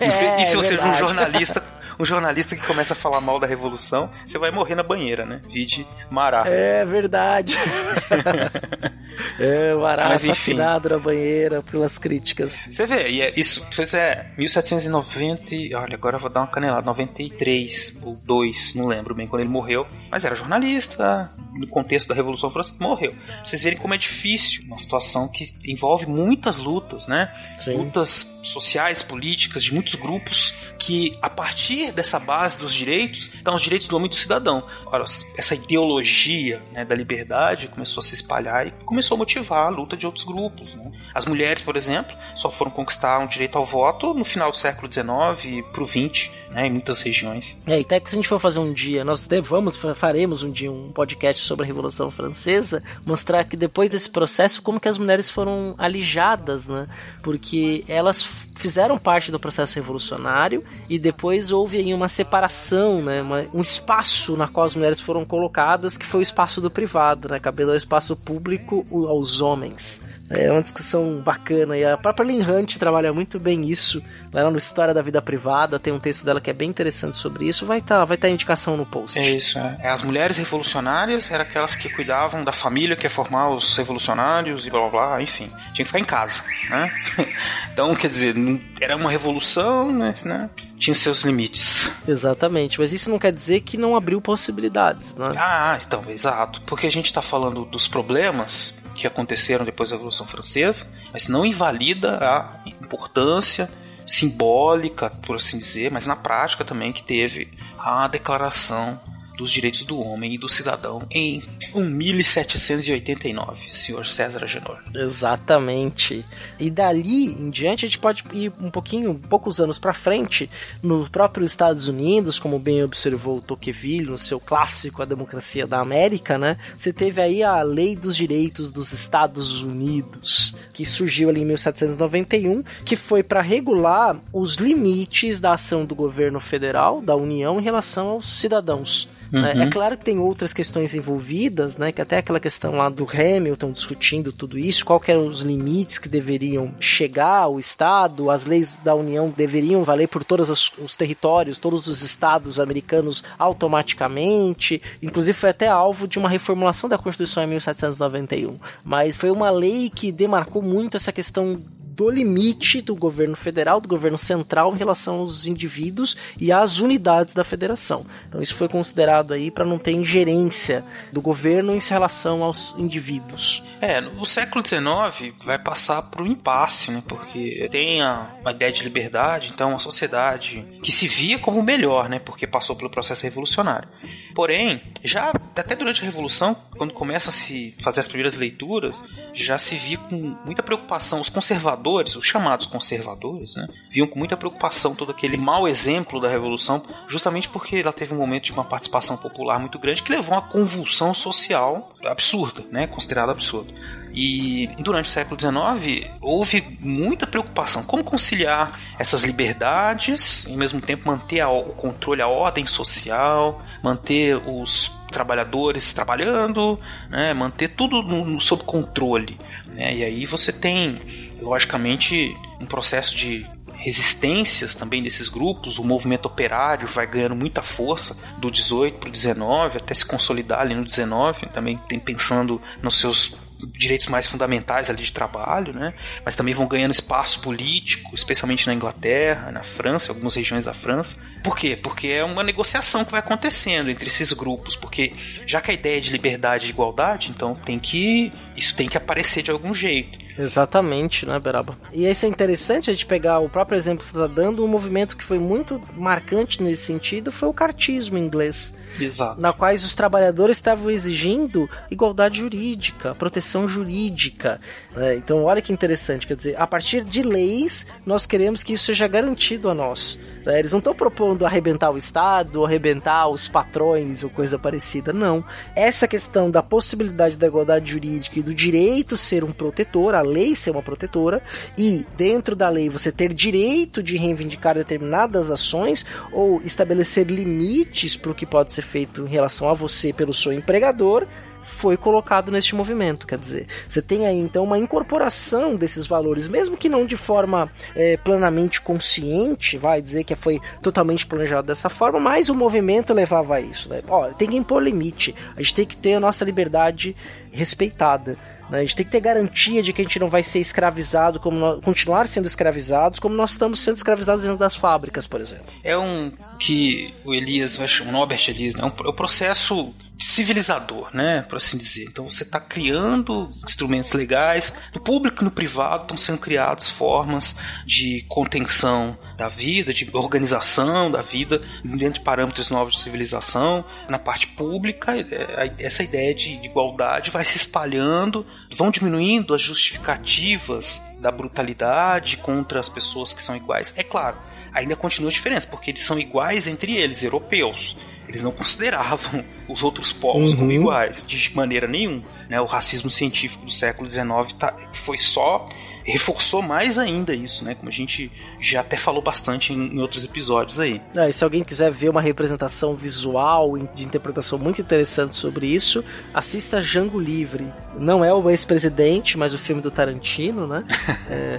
S2: É,
S1: e se você seja um jornalista, um jornalista que começa a falar mal da revolução, você vai morrer na banheira, né? Vide Mará.
S2: É verdade. é, o Ará
S1: Mas, enfim.
S2: assassinado na banheira pelas críticas.
S1: Você vê, e é isso, pois é, 1790, e- olha, agora eu vou dar uma canelada, 93 ou 2, não lembro bem quando ele morreu, mas era jornalista, no contexto da Revolução Francesa, morreu. Vocês verem como é difícil, uma situação que envolve muitas lutas, né?
S2: Sim.
S1: Lutas sociais, políticas, de muitos grupos, que a partir dessa base dos direitos, estão os direitos do homem e do cidadão. Ora, essa ideologia né, da liberdade começou a se espalhar e começou a motivar a luta de outros grupos. Né? As mulheres, por exemplo, só foram conquistar um direito ao voto no final do século XIX para o XX, né, em muitas regiões.
S2: É, e até que se a gente for fazer um dia, nós devamos, fa- faremos um dia um podcast sobre a Revolução Francesa, mostrar que depois desse processo, como que as mulheres foram alijadas, né? Porque elas fizeram parte do processo revolucionário e depois houve aí uma separação, né? Uma- um espaço na qual as mulheres foram colocadas, que foi o espaço do privado, né? Cabendo ao espaço público aos homens. É uma discussão bacana e a própria Lynn Hunt trabalha muito bem isso. Lá no História da Vida Privada tem um texto dela que é bem interessante sobre isso. Vai estar vai tá indicação no post.
S1: É isso, é. É, As mulheres revolucionárias eram aquelas que cuidavam da família, que ia formar os revolucionários e blá blá blá, enfim. Tinha que ficar em casa, né? Então, quer dizer, era uma revolução, mas, né? Tinha seus limites.
S2: Exatamente, mas isso não quer dizer que não abriu possibilidades, né?
S1: Ah, então, exato. Porque a gente tá falando dos problemas que aconteceram depois da Revolução Francesa, mas não invalida a importância simbólica, por assim dizer, mas na prática também que teve a declaração dos direitos do homem e do cidadão em 1789, senhor César Agenor.
S2: Exatamente. E dali em diante a gente pode ir um pouquinho, poucos anos para frente, no próprio Estados Unidos, como bem observou Tocqueville no seu clássico A Democracia da América, né? Você teve aí a Lei dos Direitos dos Estados Unidos, que surgiu ali em 1791, que foi para regular os limites da ação do governo federal, da União em relação aos cidadãos. Né?
S1: Uhum.
S2: É claro que tem outras questões envolvidas, né? Que até aquela questão lá do Hamilton discutindo tudo isso, qual que eram os limites que deveriam chegar ao Estado, as leis da União deveriam valer por todos os, os territórios, todos os estados americanos automaticamente. Inclusive foi até alvo de uma reformulação da Constituição em 1791. Mas foi uma lei que demarcou muito essa questão do limite do governo federal, do governo central em relação aos indivíduos e às unidades da federação. Então isso foi considerado aí para não ter ingerência do governo em relação aos indivíduos.
S1: É, no século XIX vai passar por um impasse, né? Porque tem a, uma ideia de liberdade, então uma sociedade que se via como melhor, né? Porque passou pelo processo revolucionário. Porém, já até durante a Revolução, quando começa a se fazer as primeiras leituras, já se via com muita preocupação os conservadores, os chamados conservadores, né? Viam com muita preocupação todo aquele mau exemplo da Revolução, justamente porque ela teve um momento de uma participação popular muito grande que levou a uma convulsão social absurda, né? Considerada absurda. E durante o século XIX houve muita preocupação como conciliar essas liberdades e ao mesmo tempo manter a- o controle, a ordem social, manter os trabalhadores trabalhando, né, manter tudo no, no- sob controle. né? E aí você tem, logicamente, um processo de resistências também desses grupos, o movimento operário vai ganhando muita força do 18 para o 19, até se consolidar ali no 19, também tem pensando nos seus direitos mais fundamentais ali de trabalho, né? Mas também vão ganhando espaço político, especialmente na Inglaterra, na França, algumas regiões da França. Por quê? Porque é uma negociação que vai acontecendo entre esses grupos, porque já que a ideia é de liberdade e igualdade, então tem que isso tem que aparecer de algum jeito.
S2: Exatamente, né, Beraba? E isso é interessante a gente pegar o próprio exemplo que você está dando, um movimento que foi muito marcante nesse sentido foi o cartismo inglês.
S1: Exato.
S2: Na quais os trabalhadores estavam exigindo igualdade jurídica, proteção jurídica. Né? Então, olha que interessante, quer dizer, a partir de leis, nós queremos que isso seja garantido a nós. né? Eles não estão propondo arrebentar o Estado, arrebentar os patrões ou coisa parecida, não. Essa questão da possibilidade da igualdade jurídica e do direito ser um protetor, a lei ser uma protetora, e dentro da lei você ter direito de reivindicar determinadas ações ou estabelecer limites para o que pode ser feito em relação a você pelo seu empregador, foi colocado neste movimento. Quer dizer, você tem aí então uma incorporação desses valores, mesmo que não de forma eh, plenamente consciente, vai dizer que foi totalmente planejado dessa forma, mas o movimento levava a isso. Né? Ó, tem que impor limite, a gente tem que ter a nossa liberdade respeitada. Né? A gente tem que ter garantia de que a gente não vai ser escravizado, como nós- continuar sendo escravizados, como nós estamos sendo escravizados dentro das fábricas, por exemplo.
S1: É um que o Elias o Norbert Elias, né? É um, é um processo civilizador, né, por assim dizer. Então você está criando instrumentos legais, no público e no privado estão sendo criadas formas de contenção da vida, de organização da vida dentro de parâmetros novos de civilização. Na parte pública, é, essa ideia de, de igualdade vai se espalhando, vão diminuindo as justificativas da brutalidade contra as pessoas que são iguais. É claro, ainda continua a diferença, porque eles são iguais entre eles, europeus. Eles não consideravam os outros povos como iguais, de maneira nenhuma. Né? O racismo científico do século XIX tá, foi só reforçou mais ainda isso, né? Como a gente já até falou bastante em, em outros episódios aí.
S2: É, e se alguém quiser ver uma representação visual de interpretação muito interessante sobre isso, assista Django Livre. Não é o ex-presidente, mas o filme do Tarantino, né? É...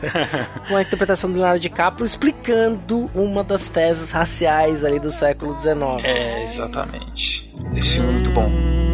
S2: Com a interpretação do Leonardo DiCaprio explicando uma das teses raciais ali do século XIX.
S1: É, exatamente. Esse filme é muito bom.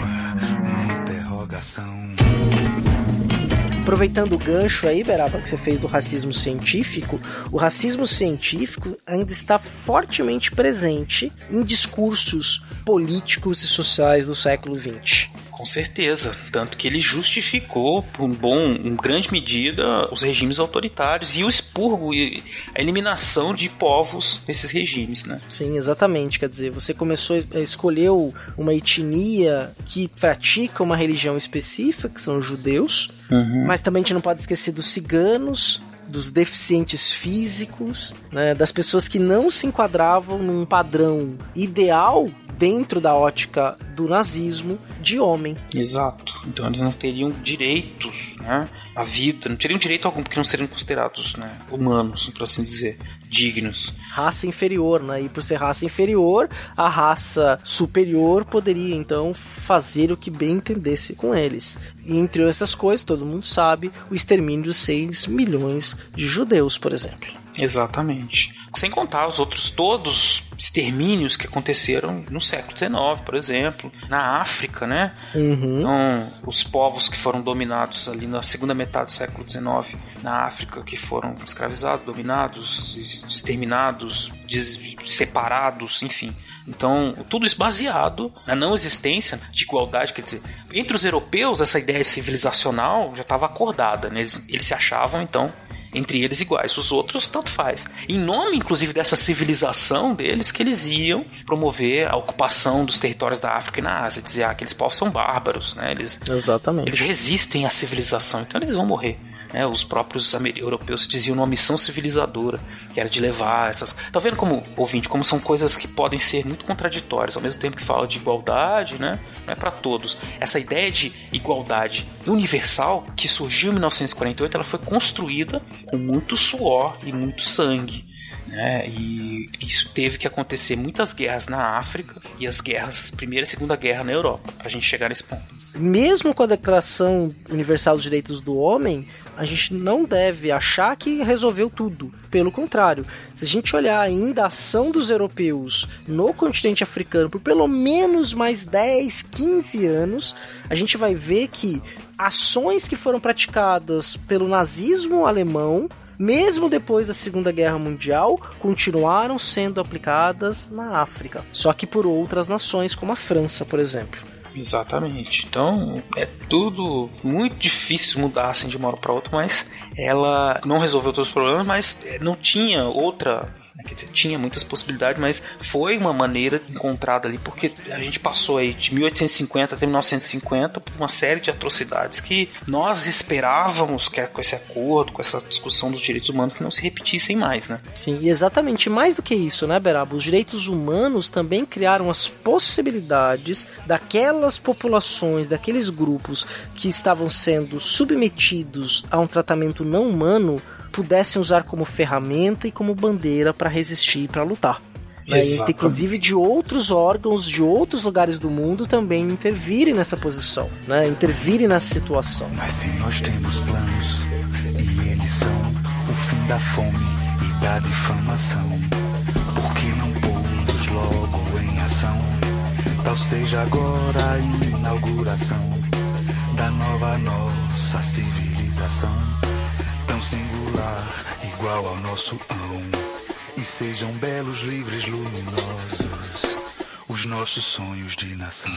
S5: interrogação.
S2: Aproveitando o gancho aí, Beraba, que você fez do racismo científico, o racismo científico ainda está fortemente presente em discursos políticos e sociais do século XX.
S1: Com certeza, tanto que ele justificou, por um bom, em grande medida, os regimes autoritários e o expurgo e a eliminação de povos nesses regimes, né?
S2: Sim, exatamente. Quer dizer, você começou a escolheu uma etnia que pratica uma religião específica, que são os judeus,
S1: Uhum.
S2: mas também a gente não pode esquecer dos ciganos, dos deficientes físicos, né, das pessoas que não se enquadravam num padrão ideal dentro da ótica do nazismo de homem.
S1: Exato. Então eles não teriam direitos, né? A vida, não teriam direito algum porque não seriam considerados, né, humanos, por assim dizer, dignos.
S2: Raça inferior, né? E por ser raça inferior, a raça superior poderia então fazer o que bem entendesse com eles. E entre essas coisas, todo mundo sabe, o extermínio de 6 milhões de judeus, por exemplo.
S1: Exatamente. Sem contar os outros todos extermínios que aconteceram no século XIX, por exemplo, na África, né?
S2: Uhum.
S1: Então, os povos que foram dominados ali na segunda metade do século XIX na África, que foram escravizados, dominados, exterminados, separados, enfim. Então, tudo isso baseado na não existência de igualdade, quer dizer, entre os europeus essa ideia civilizacional já estava acordada, né? eles, eles se achavam então entre eles iguais, os outros tanto faz. Em nome, inclusive, dessa civilização deles, que eles iam promover a ocupação dos territórios da África e na Ásia, dizer ah, aqueles povos são bárbaros, né? Eles,
S2: Exatamente.
S1: eles resistem à civilização, então eles vão morrer. Né? Os próprios europeus diziam uma missão civilizadora, que era de levar essas. Tá vendo como, ouvinte, como são coisas que podem ser muito contraditórias, ao mesmo tempo que fala de igualdade, né? Não é para todos. Essa ideia de igualdade universal que surgiu em 1948, ela foi construída com muito suor e muito sangue. Né? E isso teve que acontecer muitas guerras na África e as guerras, primeira e segunda guerra na Europa, pra gente chegar nesse ponto.
S2: Mesmo com a Declaração Universal dos Direitos do Homem, a gente não deve achar que resolveu tudo. Pelo contrário, se a gente olhar ainda a ação dos europeus no continente africano por pelo menos mais 10, 15 anos, a gente vai ver que ações que foram praticadas pelo nazismo alemão mesmo depois da Segunda Guerra Mundial, continuaram sendo aplicadas na África, só que por outras nações, como a França, por exemplo.
S1: Exatamente. Então é tudo muito difícil mudar assim de uma hora para outra, mas ela não resolveu todos os problemas, mas não tinha outra. Quer dizer, tinha muitas possibilidades, mas foi uma maneira encontrada ali, porque a gente passou aí de 1850 até 1950 por uma série de atrocidades que nós esperávamos que com esse acordo, com essa discussão dos direitos humanos, que não se repetissem mais, né?
S2: Sim, e exatamente mais do que isso, né, Beraba? Os direitos humanos também criaram as possibilidades daquelas populações, daqueles grupos que estavam sendo submetidos a um tratamento não humano pudessem usar como ferramenta e como bandeira para resistir e para lutar. Né?
S1: Exatamente.
S2: inclusive de outros órgãos de outros lugares do mundo também intervirem nessa posição, né? intervirem nessa situação.
S5: Mas se nós temos planos, e eles são o fim da fome e da difamação, por que não pô-los logo em ação? Tal seja agora a inauguração da nova nossa civilização, tão singular, igual ao nosso ão. E sejam belos, livres, luminosos, os nossos sonhos de nação.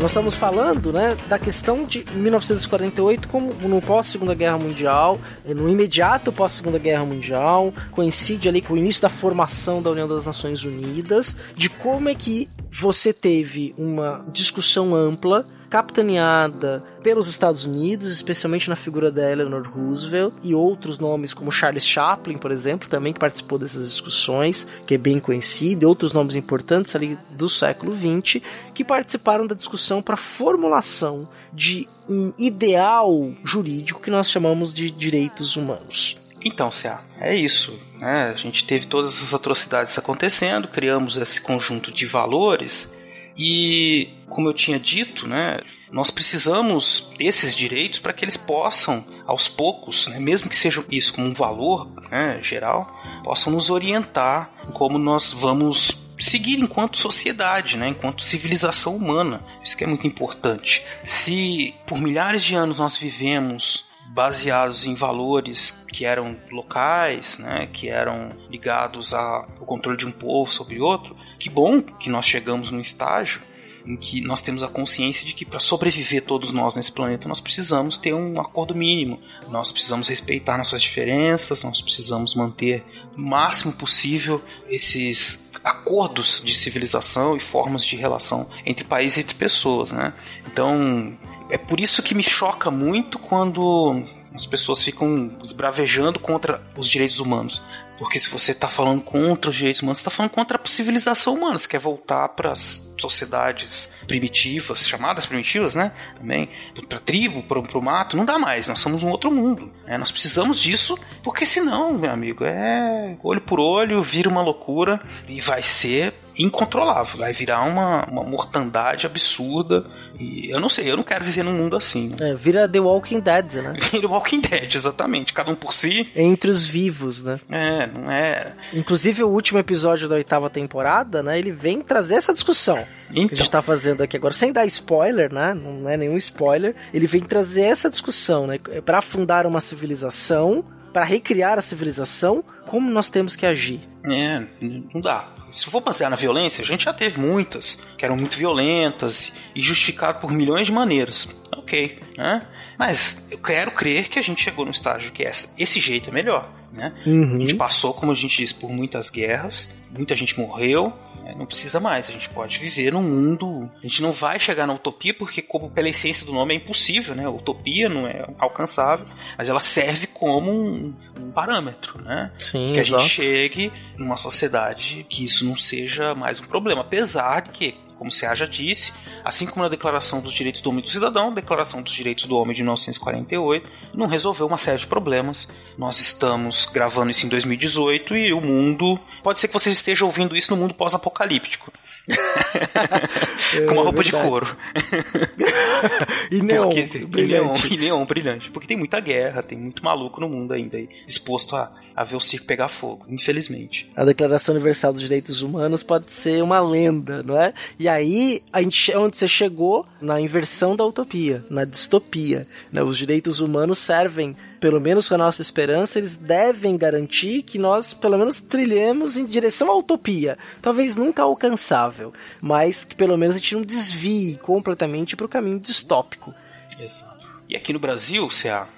S2: Nós estamos falando, né, da questão de 1948 como no pós Segunda Guerra Mundial, no imediato pós Segunda Guerra Mundial, coincide ali com o início da formação da União das Nações Unidas, de como é que você teve uma discussão ampla capitaneada pelos Estados Unidos, especialmente na figura da Eleanor Roosevelt e outros nomes como Charles Chaplin, por exemplo, também que participou dessas discussões, que é bem conhecido, e outros nomes importantes ali do século XX que participaram da discussão para formulação de um ideal jurídico que nós chamamos de direitos humanos.
S1: Então, Cia, é isso. Né? A gente teve todas essas atrocidades acontecendo, criamos esse conjunto de valores E, como eu tinha dito, né, nós precisamos desses direitos para que eles possam, aos poucos, né, mesmo que seja isso como um valor né, geral, possam nos orientar como nós vamos seguir enquanto sociedade, né, enquanto civilização humana. Isso que é muito importante. Se por milhares de anos nós vivemos baseados em valores que eram locais, né, que eram ligados ao controle de um povo sobre outro, que bom que nós chegamos num estágio em que nós temos a consciência de que para sobreviver todos nós nesse planeta nós precisamos ter um acordo mínimo, nós precisamos respeitar nossas diferenças, nós precisamos manter o máximo possível esses acordos de civilização e formas de relação entre países e entre pessoas, né? Então é por isso que me choca muito quando as pessoas ficam esbravejando contra os direitos humanos. Porque se você está falando contra os direitos humanos, você está falando contra a civilização humana. Você quer voltar para as sociedades primitivas, chamadas primitivas, né? Também, para tribo, para o mato. Não dá mais, nós somos um outro mundo. Né? Nós precisamos disso, porque senão, meu amigo, é olho por olho, vira uma loucura e vai ser incontrolável. Vai virar uma, uma mortandade absurda. E eu não sei, eu não quero viver num mundo assim. Né?
S2: É, vira The Walking Dead, né?
S1: Vira Walking Dead, exatamente. Cada um por si.
S2: Entre os vivos, né?
S1: É, não é.
S2: Inclusive, o último episódio da oitava temporada, né? Ele vem trazer essa discussão
S1: Então.
S2: que a gente tá fazendo aqui agora, sem dar spoiler, né? Não é nenhum spoiler. Ele vem trazer essa discussão, né? Pra fundar uma civilização, pra recriar a civilização, como nós temos que agir.
S1: É, não dá. Se for basear na violência, a gente já teve muitas que eram muito violentas e justificado por milhões de maneiras. Ok, né? Mas eu quero crer que a gente chegou no estágio que essa, esse jeito é melhor, né?
S2: Uhum.
S1: A gente passou, como a gente disse, por muitas guerras, muita gente morreu? Não precisa mais. A gente pode viver num mundo. A gente não vai chegar na utopia porque, como pela essência do nome, é impossível, né? A utopia não é alcançável, mas ela serve como um, um parâmetro, né?
S2: Sim,
S1: que a
S2: exato.
S1: gente chegue numa sociedade que isso não seja mais um problema. Apesar de que, como você já disse, assim como na Declaração dos Direitos do Homem e do Cidadão, a Declaração dos Direitos do Homem de 1948 não resolveu uma série de problemas. Nós estamos gravando isso em 2018 e o mundo. Pode ser que você esteja ouvindo isso no mundo pós-apocalíptico. Com uma roupa de
S2: É
S1: couro.
S2: E neon,
S1: Porque
S2: brilhante.
S1: E neon, e neon brilhante. Porque tem muita guerra, tem muito maluco no mundo ainda aí, disposto a, a ver o circo pegar fogo, infelizmente.
S2: A Declaração Universal dos Direitos Humanos pode ser uma lenda, não é? E aí, a gente, é onde você chegou na inversão da utopia, na distopia. Né? Os direitos humanos servem, pelo menos com a nossa esperança, eles devem garantir que nós, pelo menos, trilhemos em direção à utopia. Talvez nunca alcançável, mas que pelo menos a gente não desvie completamente para o caminho distópico.
S1: Exato. E aqui no Brasil,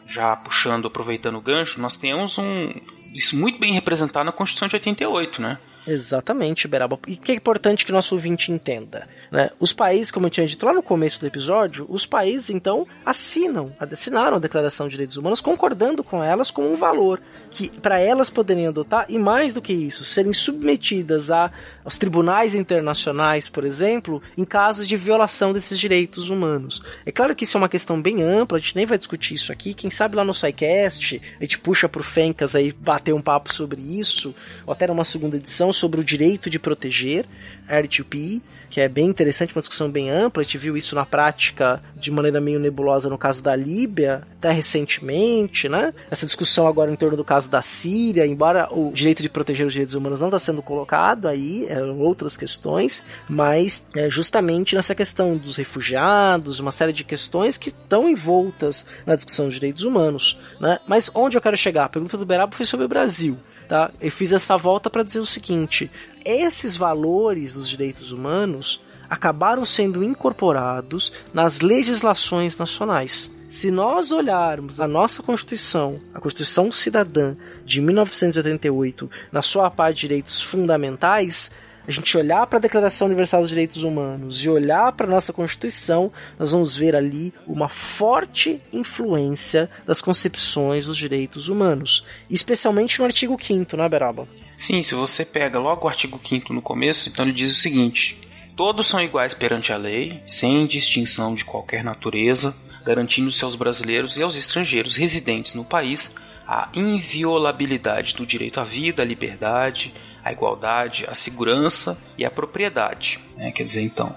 S1: já puxando, aproveitando o gancho, nós temos um. Isso muito bem representado na Constituição de 88, né?
S2: Exatamente, Beraba. E o que é importante que nosso ouvinte entenda? Né? Os países, como eu tinha dito lá no começo do episódio, os países então assinam, assinaram a Declaração de Direitos Humanos, concordando com elas como um valor que para elas poderem adotar e mais do que isso, serem submetidas a aos tribunais internacionais, por exemplo, em casos de violação desses direitos humanos. É claro que isso é uma questão bem ampla, a gente nem vai discutir isso aqui. Quem sabe lá no SciCast, a gente puxa pro Fencas aí bater um papo sobre isso, ou até numa segunda edição sobre o direito de proteger, R2P, que é bem interessante, uma discussão bem ampla. A gente viu isso na prática de maneira meio nebulosa no caso da Líbia, até recentemente, né? Essa discussão agora em torno do caso da Síria, embora o direito de proteger os direitos humanos não está sendo colocado aí, eram outras questões, mas é justamente nessa questão dos refugiados, uma série de questões que estão envoltas na discussão dos direitos humanos, né? Mas onde eu quero chegar? A pergunta do Berabo foi sobre o Brasil. Tá? Eu fiz essa volta para dizer o seguinte: esses valores dos direitos humanos acabaram sendo incorporados nas legislações nacionais. Se nós olharmos a nossa Constituição, a Constituição Cidadã de 1988, na sua parte de direitos fundamentais, a gente olhar para a Declaração Universal dos Direitos Humanos e olhar para a nossa Constituição, nós vamos ver ali uma forte influência das concepções dos direitos humanos, especialmente no artigo 5 né, Beraba?
S1: Sim, se você pega logo o artigo 5 no começo, então ele diz o seguinte: Todos são iguais perante a lei, sem distinção de qualquer natureza, garantindo-se aos brasileiros e aos estrangeiros residentes no país a inviolabilidade do direito à vida, à liberdade, à igualdade, à segurança e à propriedade. né? Quer dizer, então,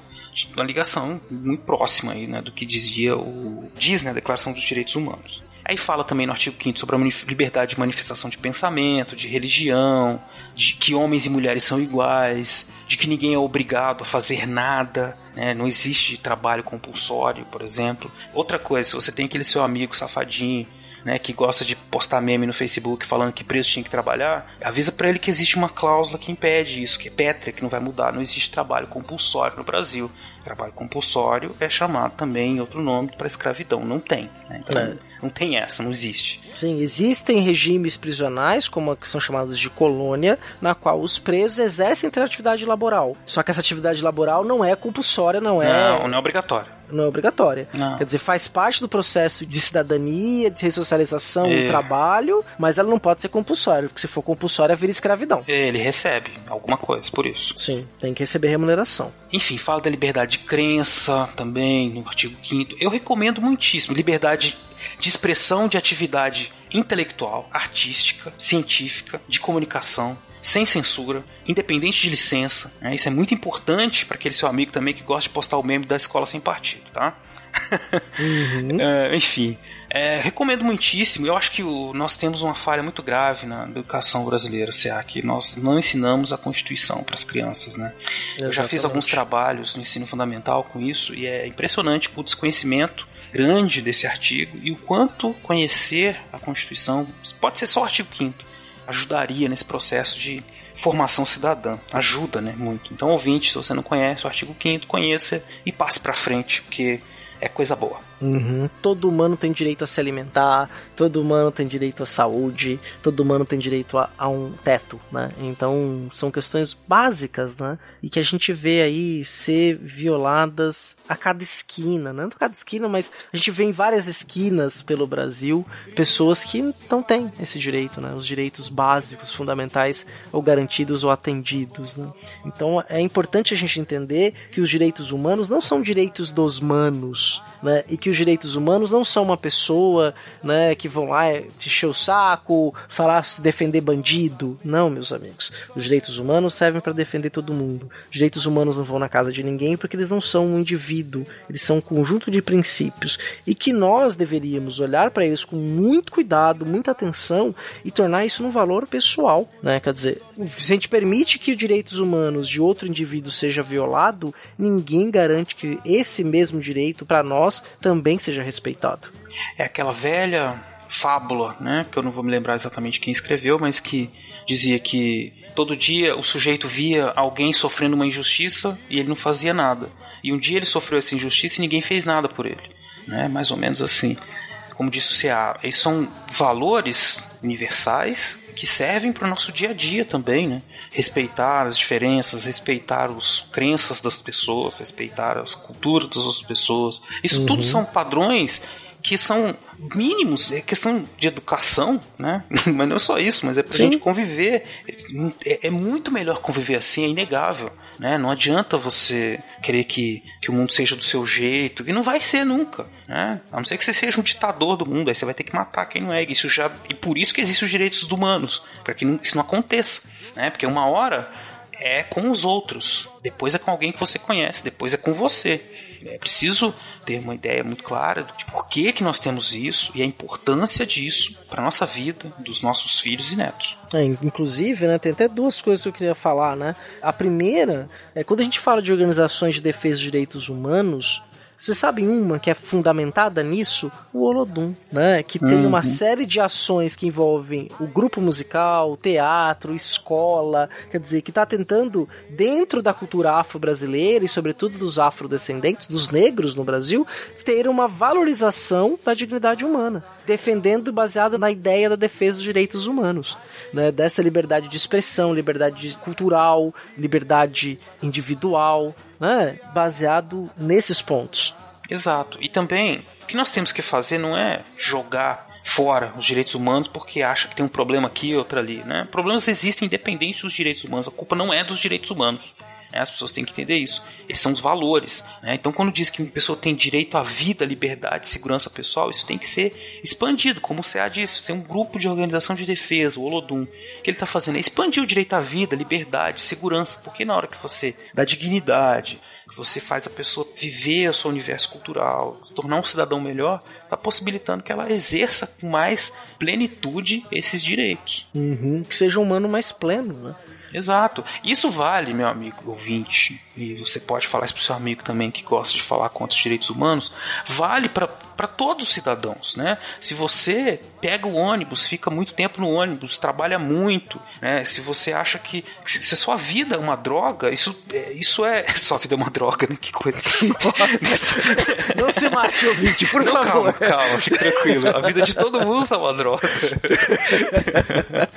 S1: uma ligação muito próxima aí, né, do que dizia o diz, né, a Declaração dos Direitos Humanos. Aí fala também no artigo 5 sobre a liberdade de manifestação de pensamento, de religião, de que homens e mulheres são iguais, de que ninguém é obrigado a fazer nada, né? não existe trabalho compulsório, por exemplo. Outra coisa, se você tem aquele seu amigo safadinho né, que gosta de postar meme no Facebook falando que preso tinha que trabalhar, avisa para ele que existe uma cláusula que impede isso, que é pétrea, que não vai mudar, não existe trabalho compulsório no Brasil. Trabalho compulsório é chamado também outro nome para escravidão, não tem. Né? Então,
S2: É.
S1: não tem essa, não existe.
S2: Sim, existem regimes prisionais, como a que são chamados de colônia, na qual os presos exercem atividade laboral. Só que essa atividade laboral não é compulsória, não é,
S1: Não, não é obrigatório.
S2: não é obrigatória.
S1: Não.
S2: Quer dizer, faz parte do processo de cidadania, de ressocialização
S1: É.
S2: do trabalho, mas ela não pode ser compulsória, porque se for compulsória vira escravidão.
S1: Ele recebe alguma coisa por isso.
S2: Sim, tem que receber remuneração.
S1: Enfim, fala da liberdade de crença também no artigo 5 Eu recomendo muitíssimo liberdade de expressão de atividade intelectual, artística, científica, de comunicação, sem censura, independente de licença. né? Isso é muito importante para aquele seu amigo também que gosta de postar o meme da escola sem partido, tá? É, enfim, é, recomendo muitíssimo. Eu acho que o- nós temos uma falha muito grave na educação brasileira, CA, que nós não ensinamos a Constituição para as crianças, né? Eu já fiz alguns trabalhos no ensino fundamental com isso e é impressionante o desconhecimento grande desse artigo e o quanto conhecer a Constituição, pode ser só o artigo 5 ajudaria nesse processo de formação cidadã. Ajuda, né, muito. Então, ouvinte, se você não conhece o artigo 5 conheça e passe para frente, porque é coisa boa.
S2: Uhum. Todo humano tem direito a se alimentar, todo humano tem direito à saúde, todo humano tem direito a, a um teto, né? Então são questões básicas, né? E que a gente vê aí ser violadas a cada esquina, não a cada esquina, mas a gente vê em várias esquinas pelo Brasil pessoas que não têm esse direito, né? Os direitos básicos, fundamentais, ou garantidos ou atendidos, né? Então é importante a gente entender que os direitos humanos não são direitos dos manos, né? E que os direitos humanos não são uma pessoa, né, que vão lá te encher o saco, falar defender bandido. Não, meus amigos. Os direitos humanos servem para defender todo mundo. Os direitos humanos não vão na casa de ninguém porque eles não são um indivíduo, eles são um conjunto de princípios e que nós deveríamos olhar para eles com muito cuidado, muita atenção e tornar isso um valor pessoal, né? Quer dizer, se a gente permite que os direitos humanos de outro indivíduo seja violado, ninguém garante que esse mesmo direito para nós também seja respeitado.
S1: É aquela velha fábula, né, que eu não vou me lembrar exatamente quem escreveu, mas que dizia que todo dia o sujeito via alguém sofrendo uma injustiça e ele não fazia nada. E um dia ele sofreu essa injustiça e ninguém fez nada por ele, né? Mais ou menos assim. Como disse o CA, esses são valores universais que servem para o nosso dia a dia também, né? Respeitar as diferenças, respeitar as crenças das pessoas, respeitar as culturas das outras pessoas. Isso tudo são padrões que são mínimos, é questão de educação, né? Mas não é só isso, mas é pra
S2: Sim.
S1: gente conviver. É, é muito melhor conviver assim, é inegável. Né? Não adianta você querer que, que o mundo seja do seu jeito, e não vai ser nunca. Né? A não ser que você seja um ditador do mundo, aí você vai ter que matar quem não é. Isso já, e por isso que existem os direitos humanos, para que não- isso não aconteça. Né? Porque uma hora é com os outros, depois é com alguém que você conhece, depois é com você. É preciso ter uma ideia muito clara de por que, que nós temos isso e a importância disso para nossa vida, dos nossos filhos e netos.
S2: É, inclusive, né, tem até duas coisas que eu queria falar, né? A primeira é quando a gente fala de organizações de defesa dos direitos humanos, vocês sabem uma que é fundamentada nisso? O Olodum, né? Que tem uma série de ações que envolvem o grupo musical, teatro, escola, quer dizer, que está tentando, dentro da cultura afro-brasileira e sobretudo dos afrodescendentes, dos negros no Brasil, ter uma valorização da dignidade humana, defendendo baseada na ideia da defesa dos direitos humanos, né? Dessa liberdade de expressão, liberdade cultural, liberdade individual, né? Baseado nesses pontos.
S1: Exato. E também, o que nós temos que fazer não é jogar fora os direitos humanos porque acha que tem um problema aqui e outro ali, né? Problemas existem independente dos direitos humanos. A culpa não é dos direitos humanos. Né? As pessoas têm que entender isso. Eles são os valores. né? Então, quando diz que uma pessoa tem direito à vida, liberdade, segurança pessoal, isso tem que ser expandido. Como o CA disse, tem um grupo de organização de defesa, o Olodum. Que ele está fazendo é expandir o direito à vida, liberdade, segurança. Porque na hora que você dá dignidade, que você faz a pessoa viver o seu universo cultural, se tornar um cidadão melhor, está possibilitando que ela exerça com mais plenitude esses direitos.
S2: Uhum, que seja um humano mais pleno, né?
S1: Exato. Isso vale, meu amigo ouvinte, e você pode falar isso pro seu amigo também que gosta de falar contra os direitos humanos, vale para todos os cidadãos, né? Se você pega o ônibus, fica muito tempo no ônibus, trabalha muito, né? Se você acha que se se a sua vida é uma droga, isso é, isso é sua vida é uma droga, né? Que coisa.
S2: Não se mate, ouvinte, por
S1: Não,
S2: favor.
S1: calma, calma, fique tranquilo. A vida de todo mundo tá uma droga.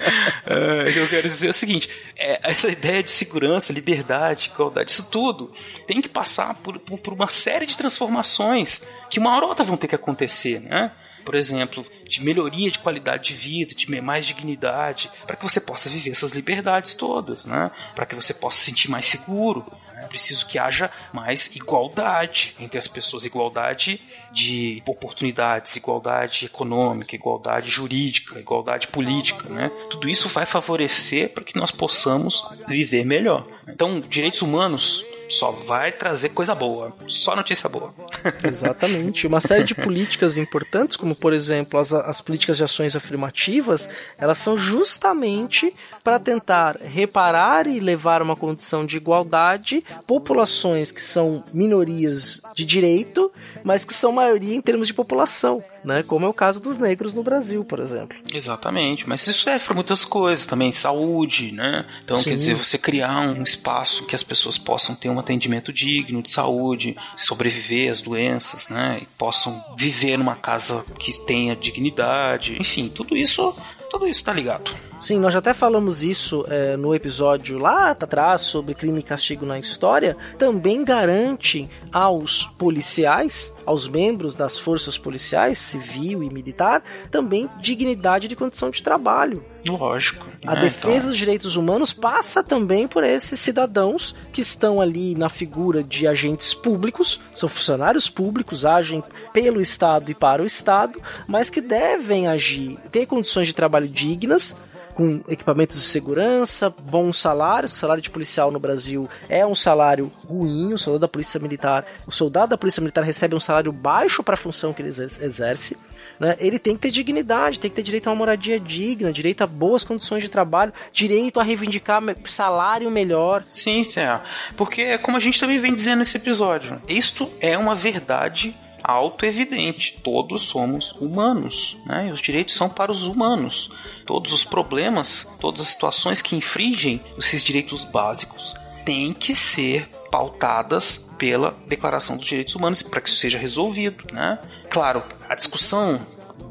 S1: É, o que eu quero dizer é o seguinte: é, essa ideia de segurança, liberdade, igualdade, isso tudo tem que passar por, por, por uma série de transformações que uma hora ou outra vão ter que acontecer, né? Por exemplo, de melhoria de qualidade de vida, de mais dignidade, para que você possa viver essas liberdades todas, né? Para que você possa se sentir mais seguro. É preciso que haja mais igualdade entre as pessoas, igualdade de oportunidades, igualdade econômica, igualdade jurídica, igualdade política, né? Tudo isso vai favorecer para que nós possamos viver melhor. Então, direitos humanos só vai trazer coisa boa, só notícia boa.
S2: Exatamente. Uma série de políticas importantes, como por exemplo as, as políticas de ações afirmativas, elas são justamente para tentar reparar e levar uma condição de igualdade populações que são minorias de direito, mas que são maioria em termos de população, né? Como é o caso dos negros no Brasil, por exemplo.
S1: Exatamente, mas isso serve para muitas coisas também, saúde, né? Então,
S2: Sim.
S1: quer dizer, você criar um espaço que as pessoas possam ter um atendimento digno de saúde, sobreviver às doenças, né? E possam viver numa casa que tenha dignidade, enfim, tudo isso, tudo isso tá ligado.
S2: Sim, nós já até falamos isso é, no episódio lá atrás sobre crime e castigo na história. Também garante aos policiais, aos membros das forças policiais, civil e militar, também dignidade de condição de trabalho.
S1: Lógico.
S2: A
S1: né?
S2: defesa
S1: Então,
S2: dos direitos humanos passa também por esses cidadãos que estão ali na figura de agentes públicos, são funcionários públicos, agem pelo Estado e para o Estado, mas que devem agir, ter condições de trabalho dignas, com equipamentos de segurança, bons salários. O salário de policial no Brasil é um salário ruim. O soldado da polícia militar, o soldado da polícia militar recebe um salário baixo para a função que ele exer- exerce. né? Ele tem que ter dignidade, tem que ter direito a uma moradia digna, direito a boas condições de trabalho, direito a reivindicar salário melhor.
S1: Sim, Cé. Porque, como a gente também vem dizendo nesse episódio, isto é uma verdade auto-evidente. Todos somos humanos, né? E os direitos são para os humanos. Todos os problemas, todas as situações que infringem esses direitos básicos têm que ser pautadas pela Declaração dos Direitos Humanos para que isso seja resolvido, né? Claro, a discussão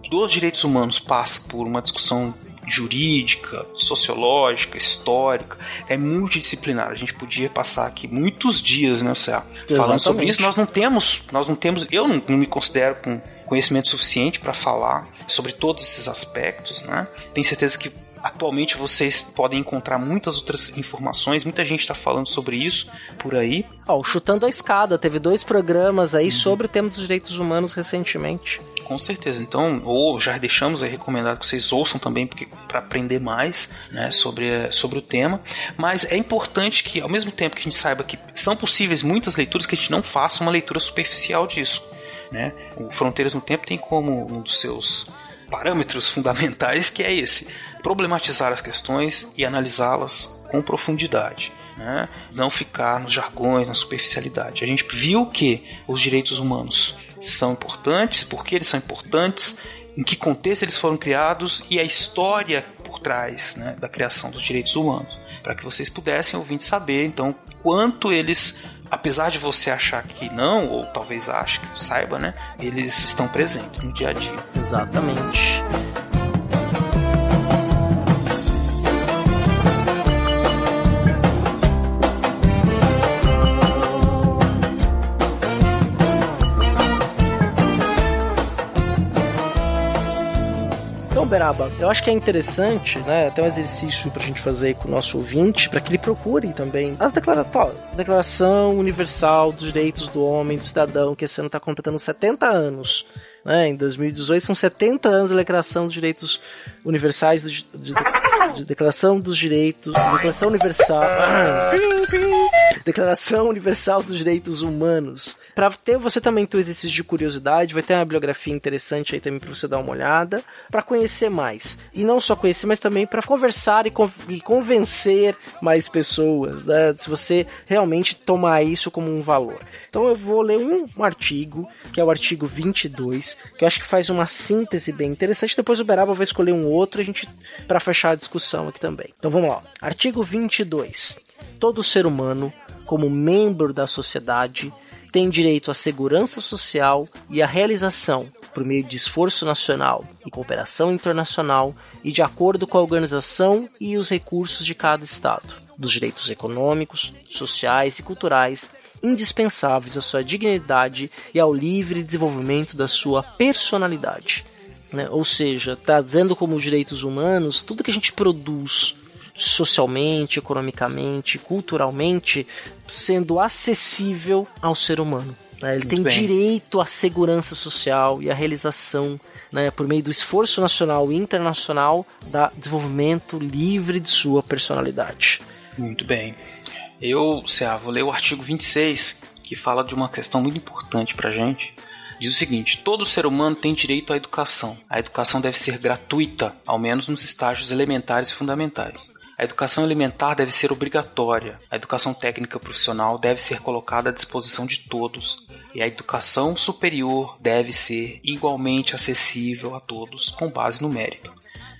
S1: dos direitos humanos passa por uma discussão jurídica, sociológica, histórica, é multidisciplinar. A gente podia passar aqui muitos dias, né, Cé? Falando sobre isso, nós não temos, nós não temos, eu não, não me considero com conhecimento suficiente para falar sobre todos esses aspectos, né? Tenho certeza que atualmente vocês podem encontrar muitas outras informações, muita gente está falando sobre isso por aí.
S2: Ó, o Chutando a Escada teve dois programas aí sobre o tema dos direitos humanos recentemente.
S1: Com certeza. Então, ou já deixamos aí recomendado que vocês ouçam também para aprender mais né, sobre, sobre o tema. Mas é importante que, ao mesmo tempo que a gente saiba que são possíveis muitas leituras, que a gente não faça uma leitura superficial disso. Né? O Fronteiras no Tempo tem como um dos seus parâmetros fundamentais que é esse: problematizar as questões e analisá-las com profundidade. Né? Não ficar nos jargões, na superficialidade. A gente viu que os direitos humanos são importantes, por que eles são importantes, em que contexto eles foram criados e a história por trás né, da criação dos direitos humanos. Para que vocês pudessem ouvir saber, então, quanto eles, apesar de você achar que não, ou talvez ache que saiba, né, eles estão presentes no dia a dia.
S2: Exatamente. Então, Beraba, eu acho que é interessante, né? Até um exercício pra gente fazer com o nosso ouvinte, para que ele procure também a declaração, declaração Universal dos Direitos do Homem, do Cidadão, que esse ano está completando 70 anos. Né? Em 2018 são 70 anos da Declaração dos Direitos Universais, do, de, de Declaração dos Direitos, Declaração Universal. Declaração Universal dos Direitos Humanos. Para ter você também ter exercício de curiosidade, vai ter uma bibliografia interessante aí também para você dar uma olhada, para conhecer mais. E não só conhecer, mas também para conversar e, con e, convencer mais pessoas, né? Se você realmente tomar isso como um valor. Então eu vou ler um, um artigo, que é o artigo 22, que eu acho que faz uma síntese bem interessante. Depois o Beraba vai escolher um outro a gente para fechar a discussão aqui também. Então vamos lá. Artigo 22. Todo ser humano, como membro da sociedade, tem direito à segurança social e à realização, por meio de esforço nacional e cooperação internacional e de acordo com a organização e os recursos de cada Estado, dos direitos econômicos, sociais e culturais indispensáveis à sua dignidade e ao livre desenvolvimento da sua personalidade. Né? Ou seja, está dizendo como direitos humanos tudo que a gente produz socialmente, economicamente, culturalmente, sendo acessível ao ser humano. Né? Ele
S1: Muito
S2: tem
S1: bem.
S2: direito à segurança social e à realização, né, por meio do esforço nacional e internacional, da desenvolvimento livre de sua personalidade.
S1: Muito bem. Eu, Cea, vou ler o artigo 26, que fala de uma questão muito importante pra gente. Diz o seguinte: todo ser humano tem direito à educação. A educação deve ser gratuita, ao menos nos estágios elementares e fundamentais. A educação elementar deve ser obrigatória. A educação técnica profissional deve ser colocada à disposição de todos. E a educação superior deve ser igualmente acessível a todos, com base no mérito.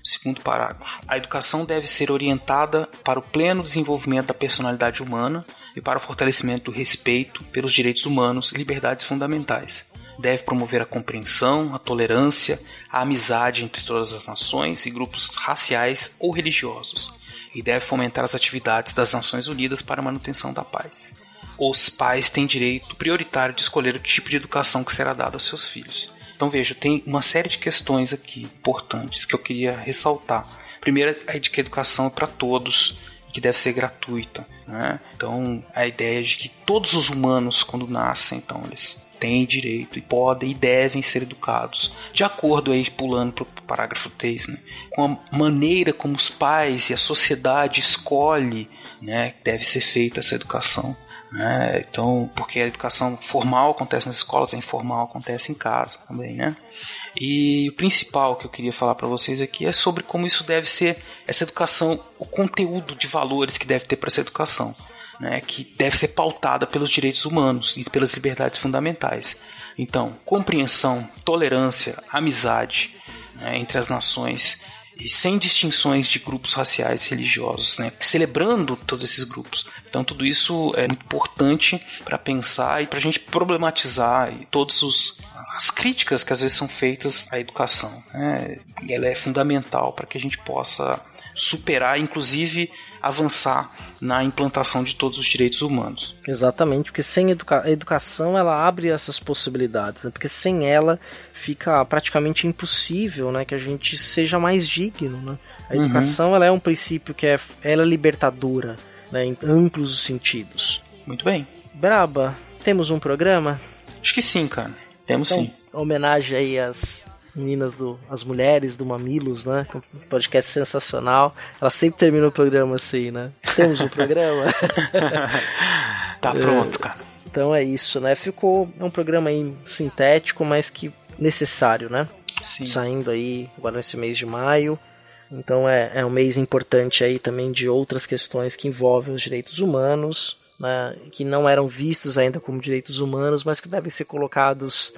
S1: Segundo parágrafo. A educação deve ser orientada para o pleno desenvolvimento da personalidade humana e para o fortalecimento do respeito pelos direitos humanos e liberdades fundamentais. Deve promover a compreensão, a tolerância, a amizade entre todas as nações e grupos raciais ou religiosos. E deve fomentar as atividades das Nações Unidas para a manutenção da paz. Os pais têm direito prioritário de escolher o tipo de educação que será dada aos seus filhos. Então veja, tem uma série de questões aqui importantes que eu queria ressaltar. Primeiro é de que a educação é para todos, que deve ser gratuita. Né? Então a ideia de que todos os humanos, quando nascem, então eles têm direito e podem e devem ser educados. De acordo aí, pulando para o parágrafo 3, né? com a maneira como os pais e a sociedade escolhe né, que deve ser feita essa educação. Né? Então, porque a educação formal acontece nas escolas, a informal acontece em casa também, né? E o principal que eu queria falar para vocês aqui é sobre como isso deve ser essa educação, o conteúdo de valores que deve ter para essa educação, né? Que deve ser pautada pelos direitos humanos e pelas liberdades fundamentais. Então, compreensão, tolerância, amizade né, entre as nações e sem distinções de grupos raciais e religiosos, né? celebrando todos esses grupos. Então tudo isso é muito importante para pensar e para a gente problematizar todos os as críticas que às vezes são feitas à educação. Né? E ela é fundamental para que a gente possa superar, inclusive avançar na implantação de todos os direitos humanos.
S2: Exatamente, porque sem educa a educação ela abre essas possibilidades, né? porque sem ela fica praticamente impossível, né, que a gente seja mais digno, né? A
S1: Uhum.
S2: educação ela é um princípio que é ela é libertadora, né, em amplos sentidos.
S1: Muito bem.
S2: Braba, temos um programa?
S1: Acho que sim, cara. Temos
S2: Então,
S1: sim.
S2: homenagem aí às meninas do as mulheres do Mamilos, né? Um podcast sensacional. Ela sempre termina o programa assim, né? Temos um programa.
S1: Tá pronto, cara.
S2: Então é isso, né? Ficou é um programa aí sintético, mas que necessário, né?
S1: Sim.
S2: Saindo aí agora nesse mês de maio. Então é, é um mês importante aí também de outras questões que envolvem os direitos humanos, né? Que não eram vistos ainda como direitos humanos, mas que devem ser colocados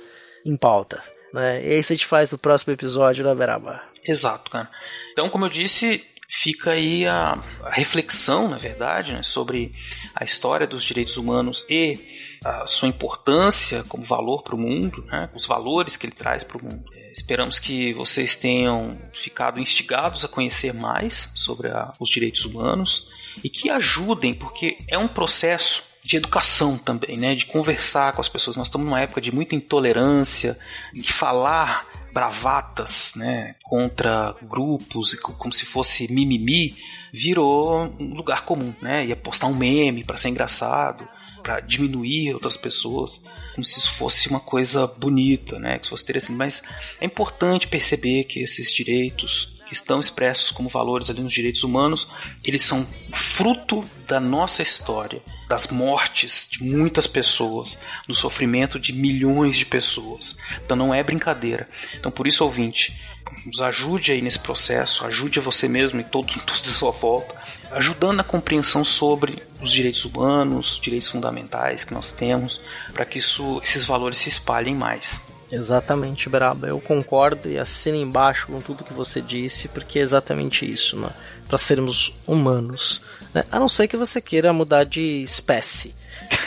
S2: em pauta. Né? E isso a gente faz no próximo episódio, né, Beraba?
S1: Exato, cara. Então, como eu disse, fica aí a, a reflexão, na verdade, né, sobre a história dos direitos humanos e a sua importância como valor para o mundo, né, os valores que ele traz para o mundo. É, Esperamos que vocês tenham ficado instigados a conhecer mais sobre a- os direitos humanos e que ajudem, porque é um processo de educação também, né? De conversar com as pessoas. Nós estamos numa época de muita intolerância, de falar bravatas, né? Contra grupos, co- como se fosse mimimi, virou um lugar comum, né? Ia postar um meme para ser engraçado, para diminuir outras pessoas, como se isso fosse uma coisa bonita, né? Que fosse interessante. Mas é importante perceber que esses direitos que estão expressos como valores ali nos direitos humanos, eles são fruto da nossa história, das mortes de muitas pessoas, do sofrimento de milhões de pessoas. Então não é brincadeira. Então por isso, ouvinte, nos ajude aí nesse processo, ajude a você mesmo e todos, todos à sua volta, ajudando na compreensão sobre os direitos humanos, direitos fundamentais que nós temos, para que isso, esses valores se espalhem mais.
S2: Exatamente, Braba. Eu concordo e assino embaixo com tudo que você disse, porque é exatamente isso, né? Para sermos humanos. Né? A não ser que você queira mudar de espécie.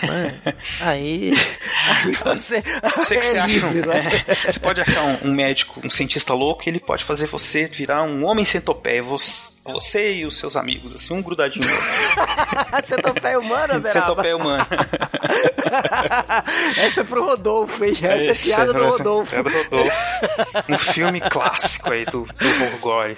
S2: Né? Aí, aí você.
S1: Você, que você,
S2: é
S1: acha um-
S2: né?
S1: é, você pode achar um, um médico, um cientista louco, e ele pode fazer você virar um homem centopeia. Você, você e os seus amigos, assim, um grudadinho.
S2: Centopeia humana, Beraba?
S1: centopeia humana.
S2: Essa é pro Rodolfo, hein? Essa é
S1: Esse,
S2: piada do Rodolfo.
S1: piada do Rodolfo. Um filme clássico aí do, do Gorgori.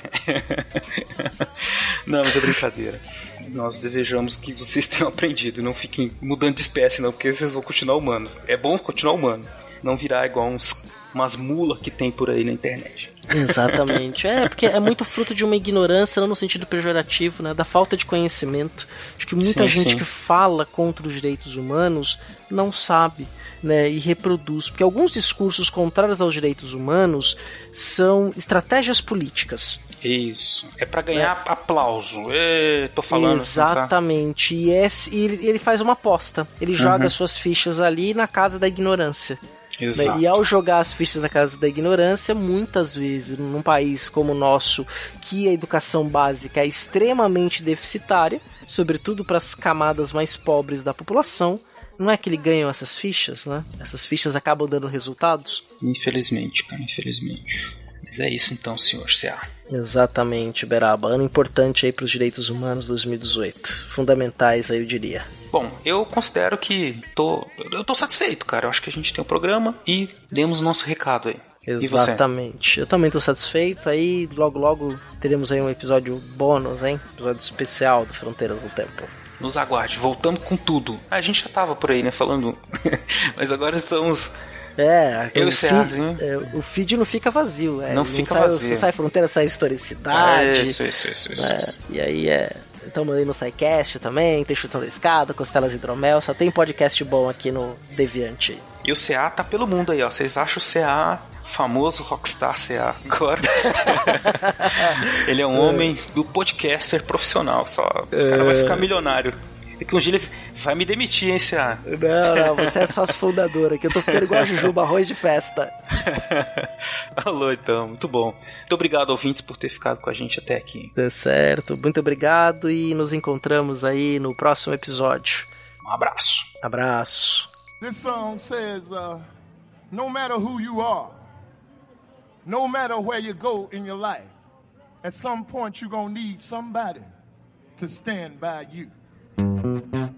S1: Não, mas é brincadeira. Nós desejamos que vocês tenham aprendido e não fiquem mudando de espécie, não, porque vocês vão continuar humanos. É bom continuar humano, não virar igual uns, umas mulas que tem por aí na internet.
S2: Exatamente. É, porque é muito fruto de uma ignorância, não no sentido pejorativo, né? Da falta de conhecimento. De que muita
S1: Sim,
S2: gente
S1: sim.
S2: que fala contra os direitos humanos não sabe, né? E reproduz. Porque alguns discursos contrários aos direitos humanos são estratégias políticas.
S1: Isso. É pra ganhar aplauso. Ê, tô falando. assim?
S2: Exatamente. E, esse- e ele, ele faz uma aposta. Ele joga
S1: Uhum.
S2: suas fichas ali na casa da ignorância. Né?
S1: Exato.
S2: E ao jogar as fichas na casa da ignorância, muitas vezes, num país como o nosso, que a educação básica é extremamente deficitária, sobretudo para as camadas mais pobres da população, não é que eles ganham essas fichas, né? Essas fichas acabam dando resultados.
S1: Infelizmente, cara, infelizmente. Mas é isso então, senhor C.A.
S2: Exatamente, Beraba. Ano importante aí para os direitos humanos 2018. Fundamentais aí, eu diria.
S1: Bom, eu considero que tô, eu tô satisfeito, cara. Eu acho que a gente tem um programa e demos nosso recado aí.
S2: Exatamente. Eu também tô satisfeito. Aí logo logo teremos aí um episódio bônus, hein? Episódio especial do Fronteiras do Tempo.
S1: Nos aguarde, voltamos com tudo. A gente já tava por aí, né, falando. Mas agora estamos.
S2: É,
S1: Eu
S2: o feed,
S1: Ceazinho.
S2: é, o feed não fica vazio. É,
S1: Não fica
S2: sai,
S1: vazio.
S2: Sai fronteira, sai historicidade.
S1: Isso, isso, isso, isso,
S2: né?
S1: isso.
S2: E aí é. Estamos aí no SciCast também, tem Chutando a Escada, Costelas Hidromel, só tem podcast bom aqui no Deviante.
S1: E o CA tá pelo mundo aí, ó. Vocês acham o CA famoso rockstar CA agora? ele é um homem do podcaster profissional, só. O cara vai ficar milionário. Daqui um dia ele vai me demitir, hein, CA?
S2: Não, não, você é sócio fundadora, que eu tô ficando igual a Jujuba, arroz de festa.
S1: Alô, então, muito bom. Muito obrigado, ouvintes, por ter ficado com a gente até aqui.
S2: Tá certo, muito obrigado e nos encontramos aí no próximo episódio.
S1: Um abraço.
S2: Abraço.
S6: This song says, uh, no matter who you are, no matter where you go in your life, at some point you're gonna need somebody to stand by you. Oh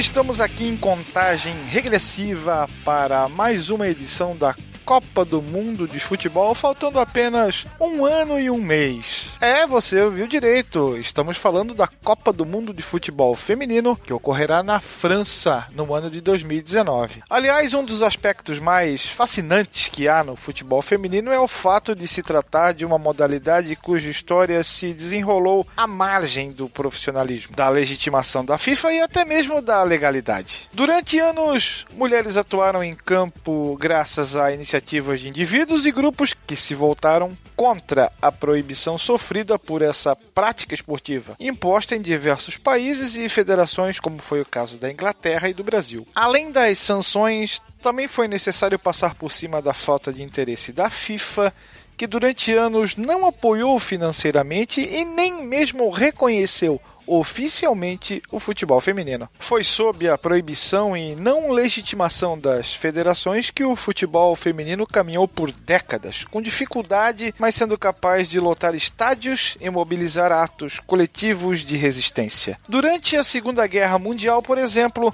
S7: Estamos aqui em contagem regressiva para mais uma edição da Copa do Mundo de Futebol, faltando apenas um ano e um mês. É, você ouviu direito, estamos falando da Copa do Mundo de Futebol Feminino, que ocorrerá na França no ano de 2019. Aliás, um dos aspectos mais fascinantes que há no futebol feminino é o fato de se tratar de uma modalidade cuja história se desenrolou à margem do profissionalismo, da legitimação da FIFA e até mesmo da legalidade. Durante anos, mulheres atuaram em campo graças a iniciativas de indivíduos e grupos que se voltaram contra a proibição sofrida por essa prática esportiva, imposta em diversos países e federações, como foi o caso da Inglaterra e do Brasil. Além das sanções, também foi necessário passar por cima da falta de interesse da FIFA que durante anos não apoiou financeiramente e nem mesmo reconheceu oficialmente o futebol feminino. Foi sob a proibição e não legitimação das federações que o futebol feminino caminhou por décadas, com dificuldade, mas sendo capaz de lotar estádios e mobilizar atos coletivos de resistência. Durante a Segunda Guerra Mundial, por exemplo,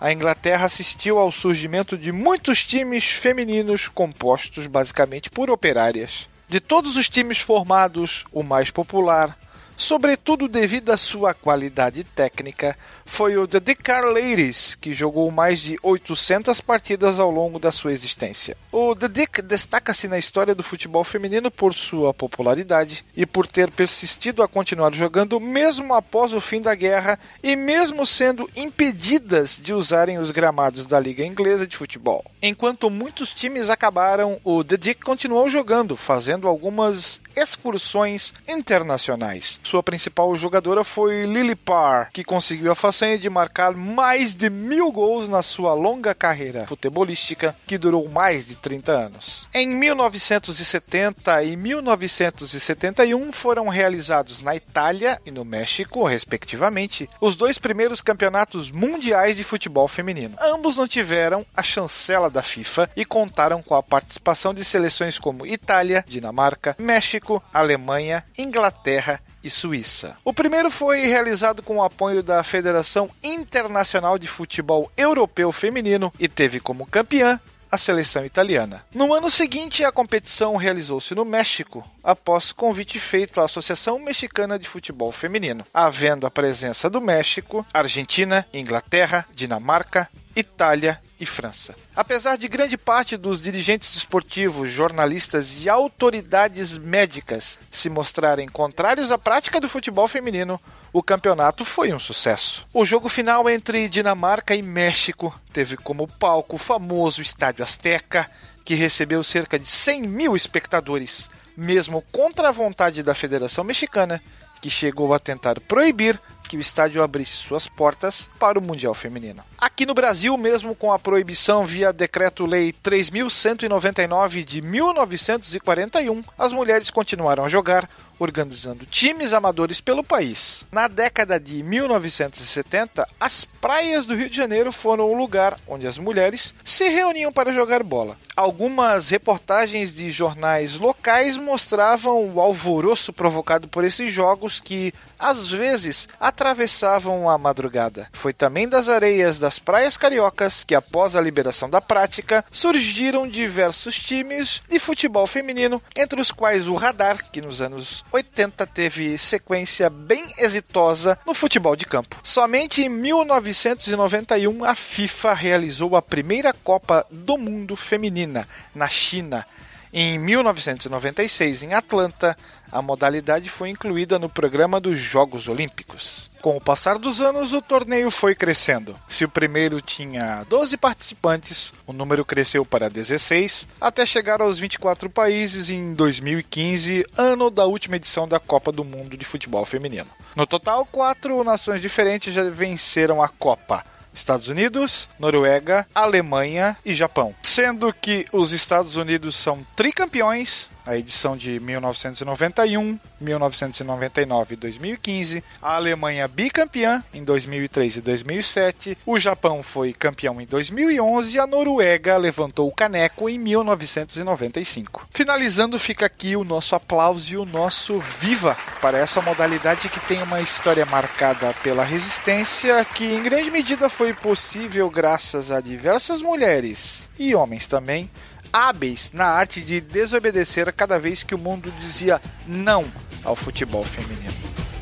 S7: a Inglaterra assistiu ao surgimento de muitos times femininos compostos basicamente por operárias. De todos os times formados, o mais popular, sobretudo devido à sua qualidade técnica, foi o The Dakar Ladies, que jogou mais de 800 partidas ao longo da sua existência. O The Dick destaca-se na história do futebol feminino por sua popularidade e por ter persistido a continuar jogando mesmo após o fim da guerra e mesmo sendo impedidas de usarem os gramados da Liga Inglesa de Futebol. Enquanto muitos times acabaram, o The Dick continuou jogando, fazendo algumas excursões internacionais. Sua principal jogadora foi Lily Parr, que conseguiu a façanha de marcar mais de mil gols na sua longa carreira futebolística, que durou mais de 30 anos. Em 1970 e 1971 foram realizados na Itália e no México, respectivamente, os dois primeiros campeonatos mundiais de futebol feminino. Ambos não tiveram a chancela da FIFA e contaram com a participação de seleções como Itália, Dinamarca, México, Alemanha, Inglaterra e Suíça. O primeiro foi realizado com o apoio da Federação Internacional de Futebol Europeu Feminino e teve como campeã a seleção italiana. No ano seguinte, a competição realizou-se no México, após convite feito à Associação Mexicana de Futebol Feminino, havendo a presença do México, Argentina, Inglaterra, Dinamarca, Itália e França. Apesar de grande parte dos dirigentes esportivos, jornalistas e autoridades médicas se mostrarem contrários à prática do futebol feminino, o campeonato foi um sucesso. O jogo final entre Dinamarca e México teve como palco o famoso Estádio Azteca, que recebeu cerca de 100 mil espectadores, mesmo contra a vontade da Federação Mexicana, que chegou a tentar proibir que o estádio abrisse suas portas para o Mundial Feminino. Aqui no Brasil, mesmo com a proibição via Decreto-Lei 3199 de 1941, as mulheres continuaram a jogar, organizando times amadores pelo país. Na década de 1970, as praias do Rio de Janeiro foram o lugar onde as mulheres se reuniam para jogar bola. Algumas reportagens de jornais locais mostravam o alvoroço provocado por esses jogos que, às vezes, atravessavam a madrugada. Foi também das areias das praias cariocas que, após a liberação da prática, surgiram diversos times de futebol feminino, entre os quais o Radar, que nos anos 80 teve sequência bem exitosa no futebol de campo. Somente em 1991 a FIFA realizou a primeira Copa do Mundo feminina na China. Em 1996, em Atlanta, a modalidade foi incluída no programa dos Jogos Olímpicos. Com o passar dos anos, o torneio foi crescendo. Se o primeiro tinha 12 participantes, o número cresceu para 16, até chegar aos 24 países em 2015, ano da última edição da Copa do Mundo de Futebol Feminino. No total, quatro nações diferentes já venceram a Copa. Estados Unidos, Noruega, Alemanha e Japão. Sendo que os Estados Unidos são tricampeões, a edição de 1991, 1999 e 2015, a Alemanha bicampeã em 2003 e 2007, o Japão foi campeão em 2011 e a Noruega levantou o caneco em 1995. Finalizando, fica aqui o nosso aplauso e o nosso viva para essa modalidade que tem uma história marcada pela resistência, que em grande medida foi possível graças a diversas mulheres e homens também hábeis na arte de desobedecer cada vez que o mundo dizia não ao futebol feminino.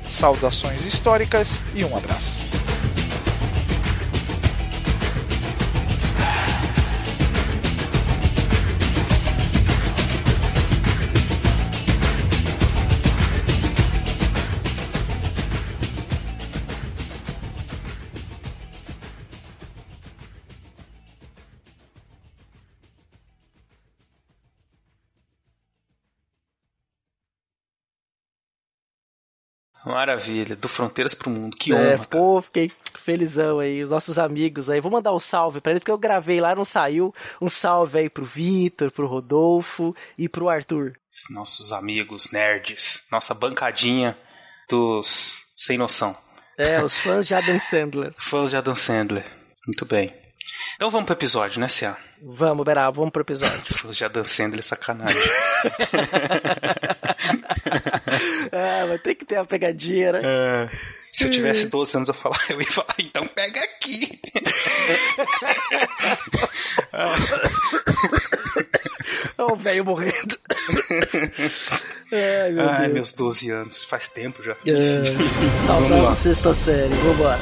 S7: Saudações históricas e um abraço.
S1: Maravilha, do Fronteiras pro Mundo, que
S2: É,
S1: honra. cara.
S2: pô, fiquei felizão aí, os nossos amigos aí. Vou mandar um salve pra eles, porque eu gravei lá, não saiu. Um salve aí pro Vitor, pro Rodolfo e pro Arthur.
S1: Nossos amigos nerds, nossa bancadinha dos sem noção.
S2: É, os fãs de Adam Sandler.
S1: Fãs de Adam Sandler. Muito bem. Então vamos pro episódio, né, Cia?
S2: Vamos, Berá, vamos pro episódio.
S1: Fãs de Adam Sandler, sacanagem.
S2: ah, vai ter que ter uma pegadinha, né?
S1: É. Se eu tivesse 12 anos, eu, falar, eu ia falar, então pega aqui.
S2: Olha o velho morrendo. Ai, meu
S1: Ai,
S2: Deus.
S1: meus 12 anos. Faz tempo já.
S2: É, saudosa
S1: lá.
S2: sexta série, vambora.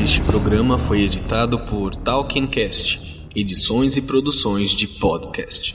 S8: Este programa foi editado por Talkencast, edições e produções de podcast.